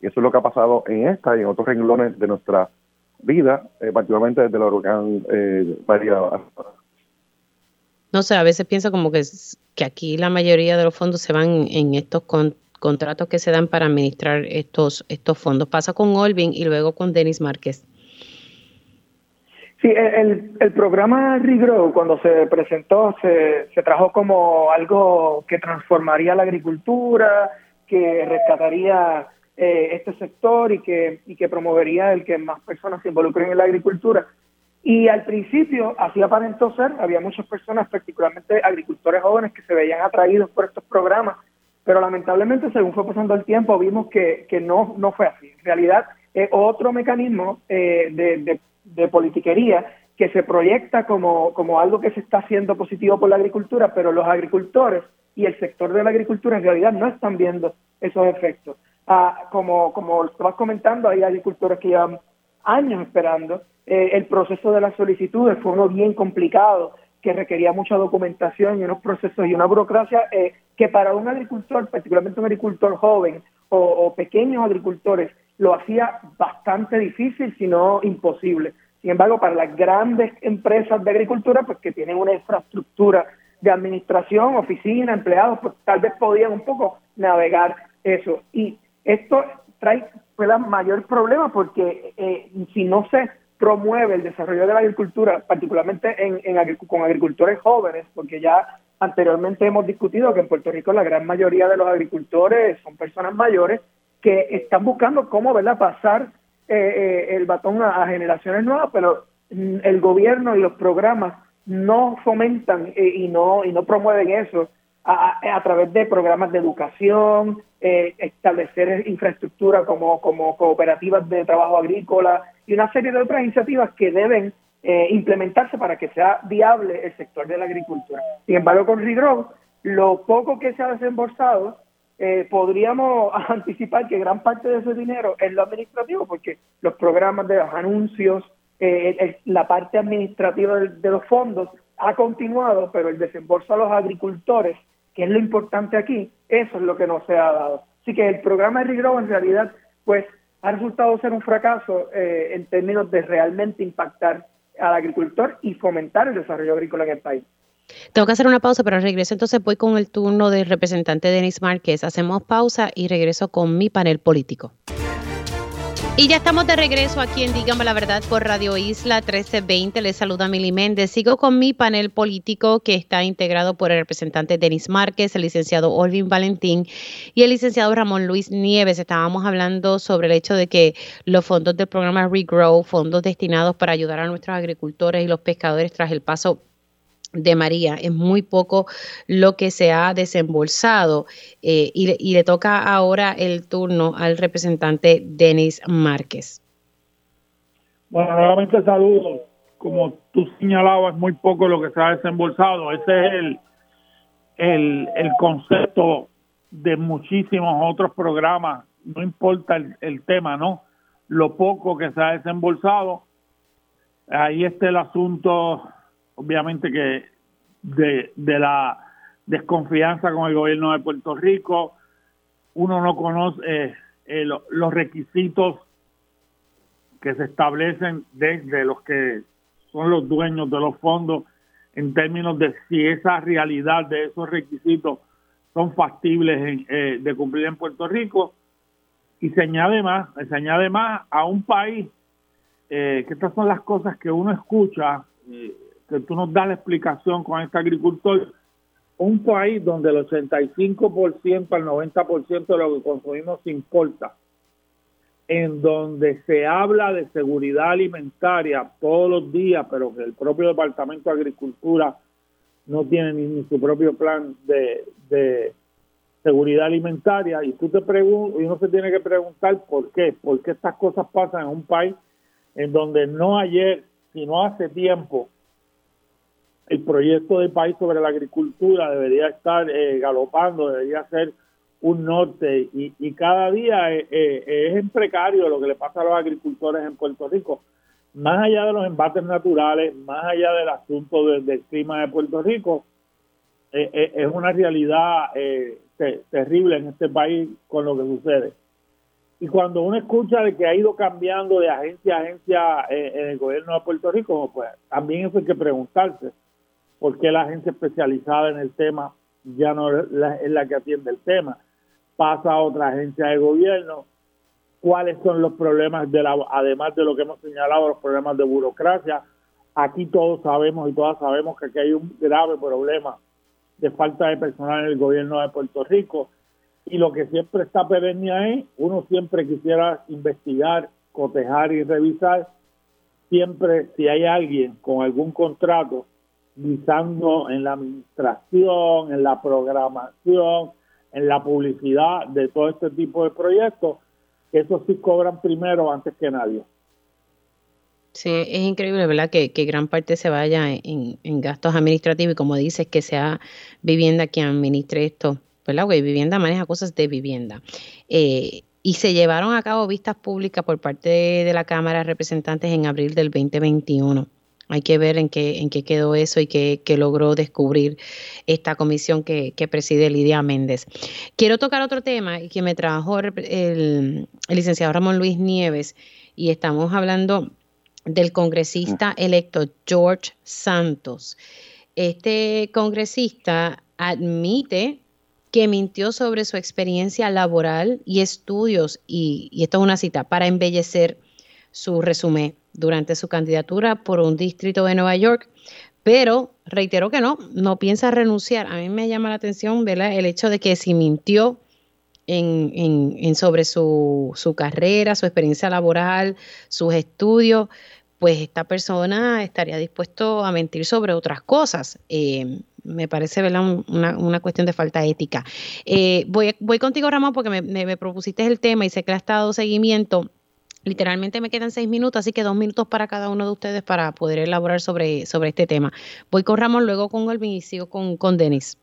Y eso es lo que ha pasado en esta y en otros renglones de nuestra vida, eh, particularmente desde el huracán eh. No sé, a veces pienso como que, que aquí la mayoría de los fondos se van en estos contratos que se dan para administrar estos, estos fondos. Pasa con Olvin y luego con Denis Márquez. Sí, el, el programa Regrow cuando se presentó se, se trajo como algo que transformaría la agricultura, que rescataría eh, este sector y que, y que promovería el que más personas se involucren en la agricultura. Y al principio, así aparentó ser, había muchas personas, particularmente agricultores jóvenes, que se veían atraídos por estos programas, pero lamentablemente, según fue pasando el tiempo, vimos que, que no, no fue así. En realidad, es otro mecanismo eh, de, de, politiquería que se proyecta como, como algo que se está haciendo positivo por la agricultura, pero los agricultores y el sector de la agricultura en realidad no están viendo esos efectos. Ah, como, como estabas comentando, hay agricultores que llevan años esperando eh, el proceso de las solicitudes fue uno bien complicado, que requería mucha documentación y unos procesos y una burocracia eh, que para un agricultor, particularmente un agricultor joven o, pequeños agricultores, lo hacía bastante difícil, si no imposible. Sin embargo, para las grandes empresas de agricultura, pues que tienen una infraestructura de administración, oficina, empleados, pues tal vez podían un poco navegar eso. Y esto trae el mayor problema porque eh, si no se promueve el desarrollo de la agricultura, particularmente en, con agricultores jóvenes, porque ya anteriormente hemos discutido que en Puerto Rico la gran mayoría de los agricultores son personas mayores que están buscando cómo ¿verdad? pasar eh, eh, el batón a, generaciones nuevas, pero mm, el gobierno y los programas no fomentan eh, y no y no promueven eso a, a, través de programas de educación, establecer infraestructura como, como cooperativas de trabajo agrícola, y una serie de otras iniciativas que deben eh, implementarse para que sea viable el sector de la agricultura. Sin embargo, con Ridro, lo poco que se ha desembolsado, eh, podríamos anticipar que gran parte de ese dinero es lo administrativo, porque los programas de los anuncios, eh, la parte administrativa de, los fondos ha continuado, pero el desembolso a los agricultores, que es lo importante aquí, eso es lo que no se ha dado. Así que el programa de Regrow en realidad, pues ha resultado ser un fracaso eh, en términos de realmente impactar al agricultor y fomentar el desarrollo agrícola en el país. Tengo que hacer una pausa, pero regreso entonces voy con el turno del representante Denis Márquez. Hacemos pausa y regreso con mi panel político. Y ya estamos de regreso aquí en Dígame la Verdad por Radio Isla 1320. Les saluda Mili Méndez. Sigo con mi panel político que está integrado por el representante Denis Márquez, el licenciado Olvin Valentín y el licenciado Ramón Luis Nieves. Estábamos hablando sobre el hecho de que los fondos del programa Regrow, fondos destinados para ayudar a nuestros agricultores y los pescadores tras el paso de María. Es muy poco lo que se ha desembolsado eh, y, le toca ahora el turno al representante Denis Márquez. Bueno, nuevamente saludos. Como tú señalabas, muy poco lo que se ha desembolsado. Ese es el, el, el concepto de muchísimos otros programas, no importa el, el tema, ¿no? Lo poco que se ha desembolsado. Ahí está el asunto obviamente que de, la desconfianza con el gobierno de Puerto Rico, uno no conoce eh, eh, los requisitos que se establecen desde los que son los dueños de los fondos en términos de si esa realidad de esos requisitos son factibles eh, de cumplir en Puerto Rico. Y se añade más, se añade más a un país que estas son las cosas que uno escucha que tú nos das la explicación con este agricultor, un país donde el 85% al 90% de lo que consumimos importa, en donde se habla de seguridad alimentaria todos los días, pero que el propio Departamento de Agricultura no tiene ni, su propio plan de, de, seguridad alimentaria, y tú te preguntas, y uno se tiene que preguntar por qué, por qué estas cosas pasan en un país en donde no ayer, sino hace tiempo, el proyecto del país sobre la agricultura debería estar eh, galopando, debería ser un norte y, cada día eh, eh, es en precario lo que le pasa a los agricultores en Puerto Rico. Más allá de los embates naturales, más allá del asunto del clima de Puerto Rico, es una realidad terrible en este país con lo que sucede. Y cuando uno escucha de que ha ido cambiando de agencia a agencia en el gobierno de Puerto Rico, pues también eso hay que preguntarse por qué la agencia especializada en el tema ya no es la, que atiende el tema, pasa a otra agencia de gobierno, cuáles son los problemas, de la, además de lo que hemos señalado, los problemas de burocracia. Aquí todos sabemos y todas sabemos que aquí hay un grave problema de falta de personal en el gobierno de Puerto Rico. Y lo que siempre está perenne es, uno siempre quisiera investigar, cotejar y revisar, siempre si hay alguien con algún contrato en la administración, en la programación, en la publicidad de todo este tipo de proyectos, esos sí cobran primero antes que nadie. Sí, es increíble, ¿verdad? Que, gran parte se vaya en, gastos administrativos y como dices, que sea vivienda quien administre esto, ¿verdad? Porque vivienda maneja cosas de vivienda. Eh, y se llevaron a cabo vistas públicas por parte de, la Cámara de Representantes en abril del 2021. Hay que ver en qué, en qué quedó eso y qué, logró descubrir esta comisión que, preside Lidia Méndez. Quiero tocar otro tema que me trajo el, el, licenciado Ramón Luis Nieves y estamos hablando del congresista electo George Santos. Este congresista admite que mintió sobre su experiencia laboral y estudios, y, y esto es una cita, para embellecer su resumen durante su candidatura por un distrito de Nueva York, pero reiteró que no, no piensa renunciar. A mí me llama la atención el hecho de que si mintió en, en, sobre su, su, carrera, su experiencia laboral, sus estudios, pues esta persona estaría dispuesto a mentir sobre otras cosas. Eh, me parece Una, una, cuestión de falta ética. Eh, voy, voy contigo, Ramón, porque me, me, propusiste el tema y sé que le ha estado seguimiento. Literalmente me quedan seis minutos, así que dos minutos para cada uno de ustedes para poder elaborar sobre, sobre este tema. Voy con Ramón, luego con Olvin y sigo con, con Denis.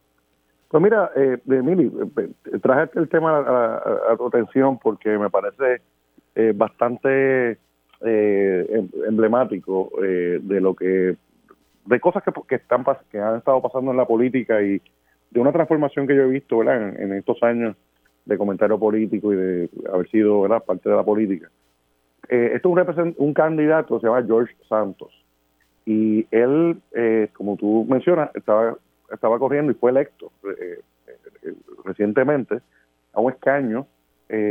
Pues mira, eh, Emily, eh, traje el tema a, tu atención porque me parece eh, bastante eh, em, emblemático de lo que, de cosas que, que, están que han estado pasando en la política y de una transformación que yo he visto ¿verdad? En, estos años de comentario político y de haber sido ¿verdad? parte de la política. Eh, esto es un, un candidato, se llama George Santos, y él, eh, como tú mencionas, estaba, estaba corriendo y fue electo eh, eh, recientemente a un escaño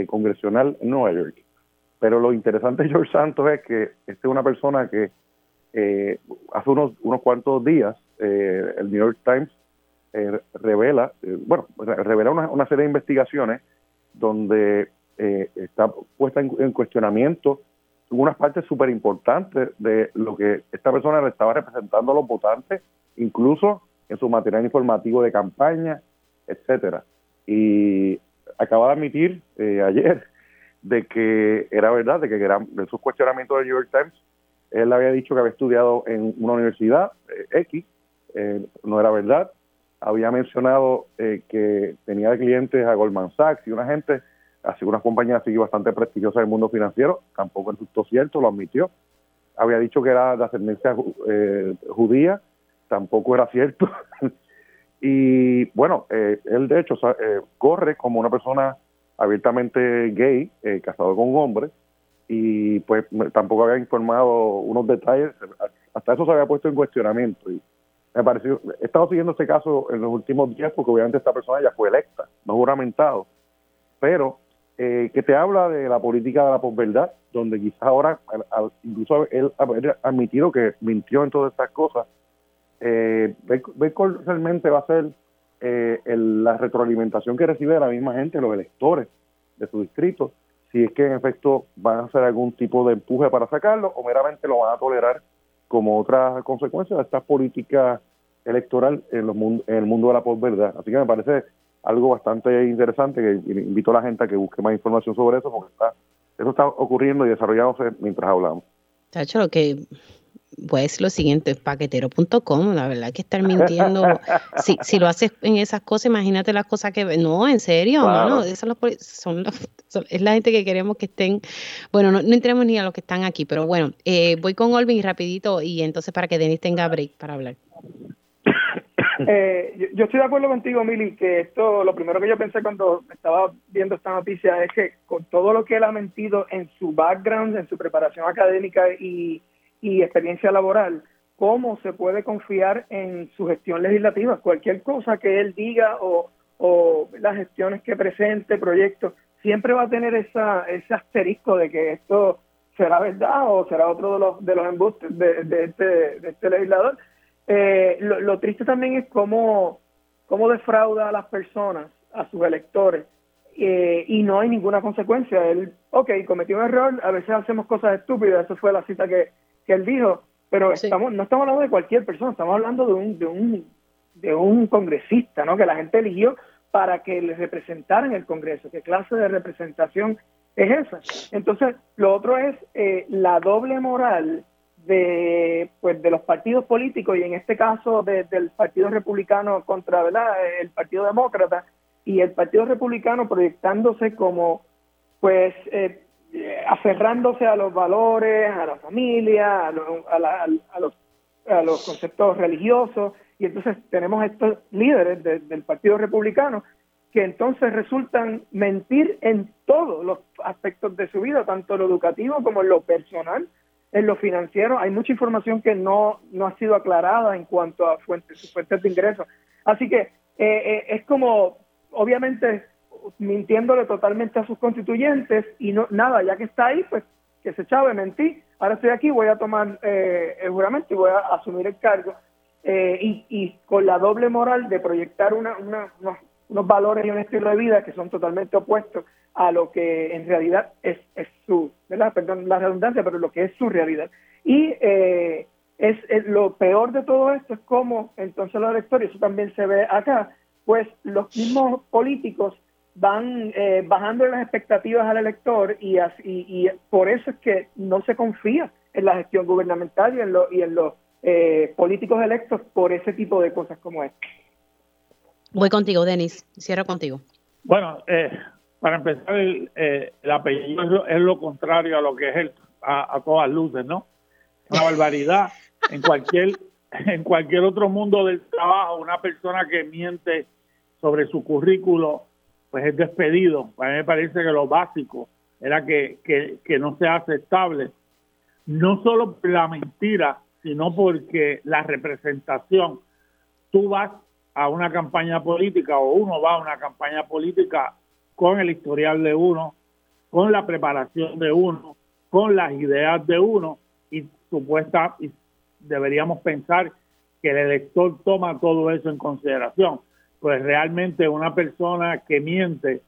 congresional en Nueva York. Pero lo interesante de George Santos es que este es una persona que hace unos, unos cuantos días el New York Times revela, bueno, revela una, una serie de investigaciones donde eh, está puesta en, cuestionamiento unas partes súper importantes de lo que esta persona le estaba representando a los votantes, incluso en su material informativo de campaña, etcétera. Y acaba de admitir eh, ayer de que era verdad, de que eran sus cuestionamientos del New York Times, él había dicho que había estudiado en una universidad eh, X, no era verdad, había mencionado que tenía clientes a Goldman Sachs y una gente así una compañía así bastante prestigiosa del mundo financiero, tampoco resultó cierto, lo admitió. Había dicho que era de ascendencia eh, judía, tampoco era cierto. y bueno, eh, él de hecho eh, corre como una persona abiertamente gay, casado con un hombre, y pues tampoco había informado unos detalles, hasta eso se había puesto en cuestionamiento. Y me pareció, he estado siguiendo este caso en los últimos días porque obviamente esta persona ya fue electa, no juramentado, pero eh, que te habla de la política de la posverdad, donde quizás ahora, incluso él ha admitido que mintió en todas estas cosas, eh, realmente va a ser eh, la retroalimentación que recibe de la misma gente, los electores de su distrito, si es que en efecto van a hacer algún tipo de empuje para sacarlo o meramente lo van a tolerar como otra consecuencia de esta política electoral en, los, en el mundo de la posverdad. Así que me parece algo bastante interesante que invito a la gente a que busque más información sobre eso porque está, eso está ocurriendo y desarrollándose mientras hablamos. Tacho, lo que voy a decir lo siguiente, paquetero.com, la verdad que estar mintiendo, si, si lo haces en esas cosas, imagínate las cosas que... No, en serio, no, son, es la gente que queremos que estén, bueno, no, no entremos ni a los que están aquí, pero bueno, eh, voy con Olvin rapidito y entonces para que Denis tenga break para hablar. Eh, yo, estoy de acuerdo contigo, Mili, que esto, lo primero que yo pensé cuando estaba viendo esta noticia es que con todo lo que él ha mentido en su background, en su preparación académica y, experiencia laboral, cómo se puede confiar en su gestión legislativa. Cualquier cosa que él diga o, o las gestiones que presente, proyectos, siempre va a tener esa, ese asterisco de que esto será verdad o será otro de los, de los embustes de, de, este, de este legislador. Eh, lo, lo, triste también es cómo, cómo defrauda a las personas, a sus electores, eh, y no hay ninguna consecuencia. Él, ok, cometió un error, a veces hacemos cosas estúpidas, eso fue la cita que, que él dijo, pero estamos, no estamos hablando de cualquier persona, estamos hablando de un, de un, de un congresista, ¿no? Que la gente eligió para que le representara en el Congreso. ¿Qué clase de representación es esa? Entonces, lo otro es eh, la doble moral de pues de los partidos políticos y en este caso del Partido Republicano contra ¿verdad? el Partido Demócrata y el Partido Republicano proyectándose como pues eh, aferrándose a los valores, a la familia, a, a, los, a los conceptos religiosos y entonces tenemos estos líderes del Partido Republicano que entonces resultan mentir en todos los aspectos de su vida, tanto en lo educativo como en lo personal, en lo financiero. Hay mucha información que no, no ha sido aclarada en cuanto a fuentes, fuentes de ingresos. Así que eh, eh, es como, obviamente, mintiéndole totalmente a sus constituyentes y no nada, ya que está ahí, pues que se chave, mentí, ahora estoy aquí, voy a tomar eh, el juramento y voy a asumir el cargo. y, y, con la doble moral de proyectar una, una, unos valores y un estilo de vida que son totalmente opuestos a lo que en realidad es, es su, ¿verdad? perdón la redundancia, pero lo que es su realidad. Y eh, es, lo peor de todo esto es cómo entonces los electores, eso también se ve acá, pues los mismos políticos van eh, bajando las expectativas al elector y, así, y, por eso es que no se confía en la gestión gubernamental y en, lo, y en los eh, políticos electos por ese tipo de cosas como esta. Voy contigo, Denis. Cierro contigo. Bueno, eh, para empezar, el, eh, el apellido es lo, contrario a lo que es el, a, todas luces, ¿no? Una barbaridad. En cualquier, en cualquier otro mundo del trabajo, una persona que miente sobre su currículo, pues es despedido. A mí me parece que lo básico era que, que, que no sea aceptable, no solo la mentira, sino porque la representación, tú vas a una campaña política o uno va a una campaña política con el historial de uno, con la preparación de uno, con las ideas de uno y supuesta y deberíamos pensar que el elector toma todo eso en consideración. Pues realmente una persona que miente,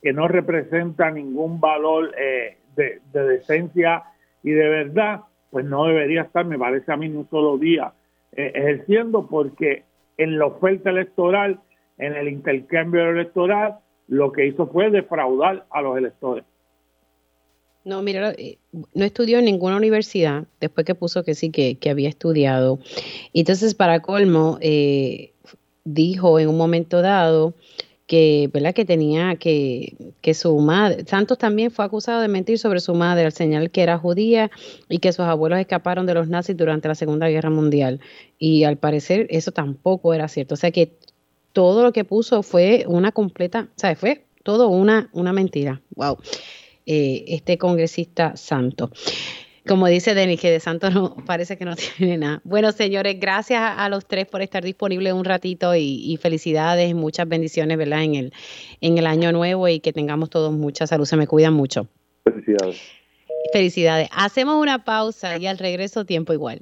que no representa ningún valor eh, de, decencia y de verdad, pues no debería estar, me parece a mí, un solo día eh, ejerciendo porque en la oferta electoral, en el intercambio electoral, lo que hizo fue defraudar a los electores. No, mira, eh, no estudió en ninguna universidad, después que puso que sí, que, había estudiado. Entonces, para colmo, eh, dijo en un momento dado que, ¿verdad? que tenía que, que su madre, Santos también fue acusado de mentir sobre su madre al señalar que era judía y que sus abuelos escaparon de los nazis durante la Segunda Guerra Mundial. Y al parecer eso tampoco era cierto. O sea que todo lo que puso fue una completa, o sea, fue todo una, una mentira. Wow. Eh, este congresista santo. Como dice Denis, que de santo no parece que no tiene nada. Bueno, señores, gracias a, los tres por estar disponibles un ratito y, felicidades y muchas bendiciones, ¿verdad? En el, en el año nuevo y que tengamos todos mucha salud. Se me cuidan mucho. Felicidades. Felicidades. Hacemos una pausa y al regreso tiempo igual.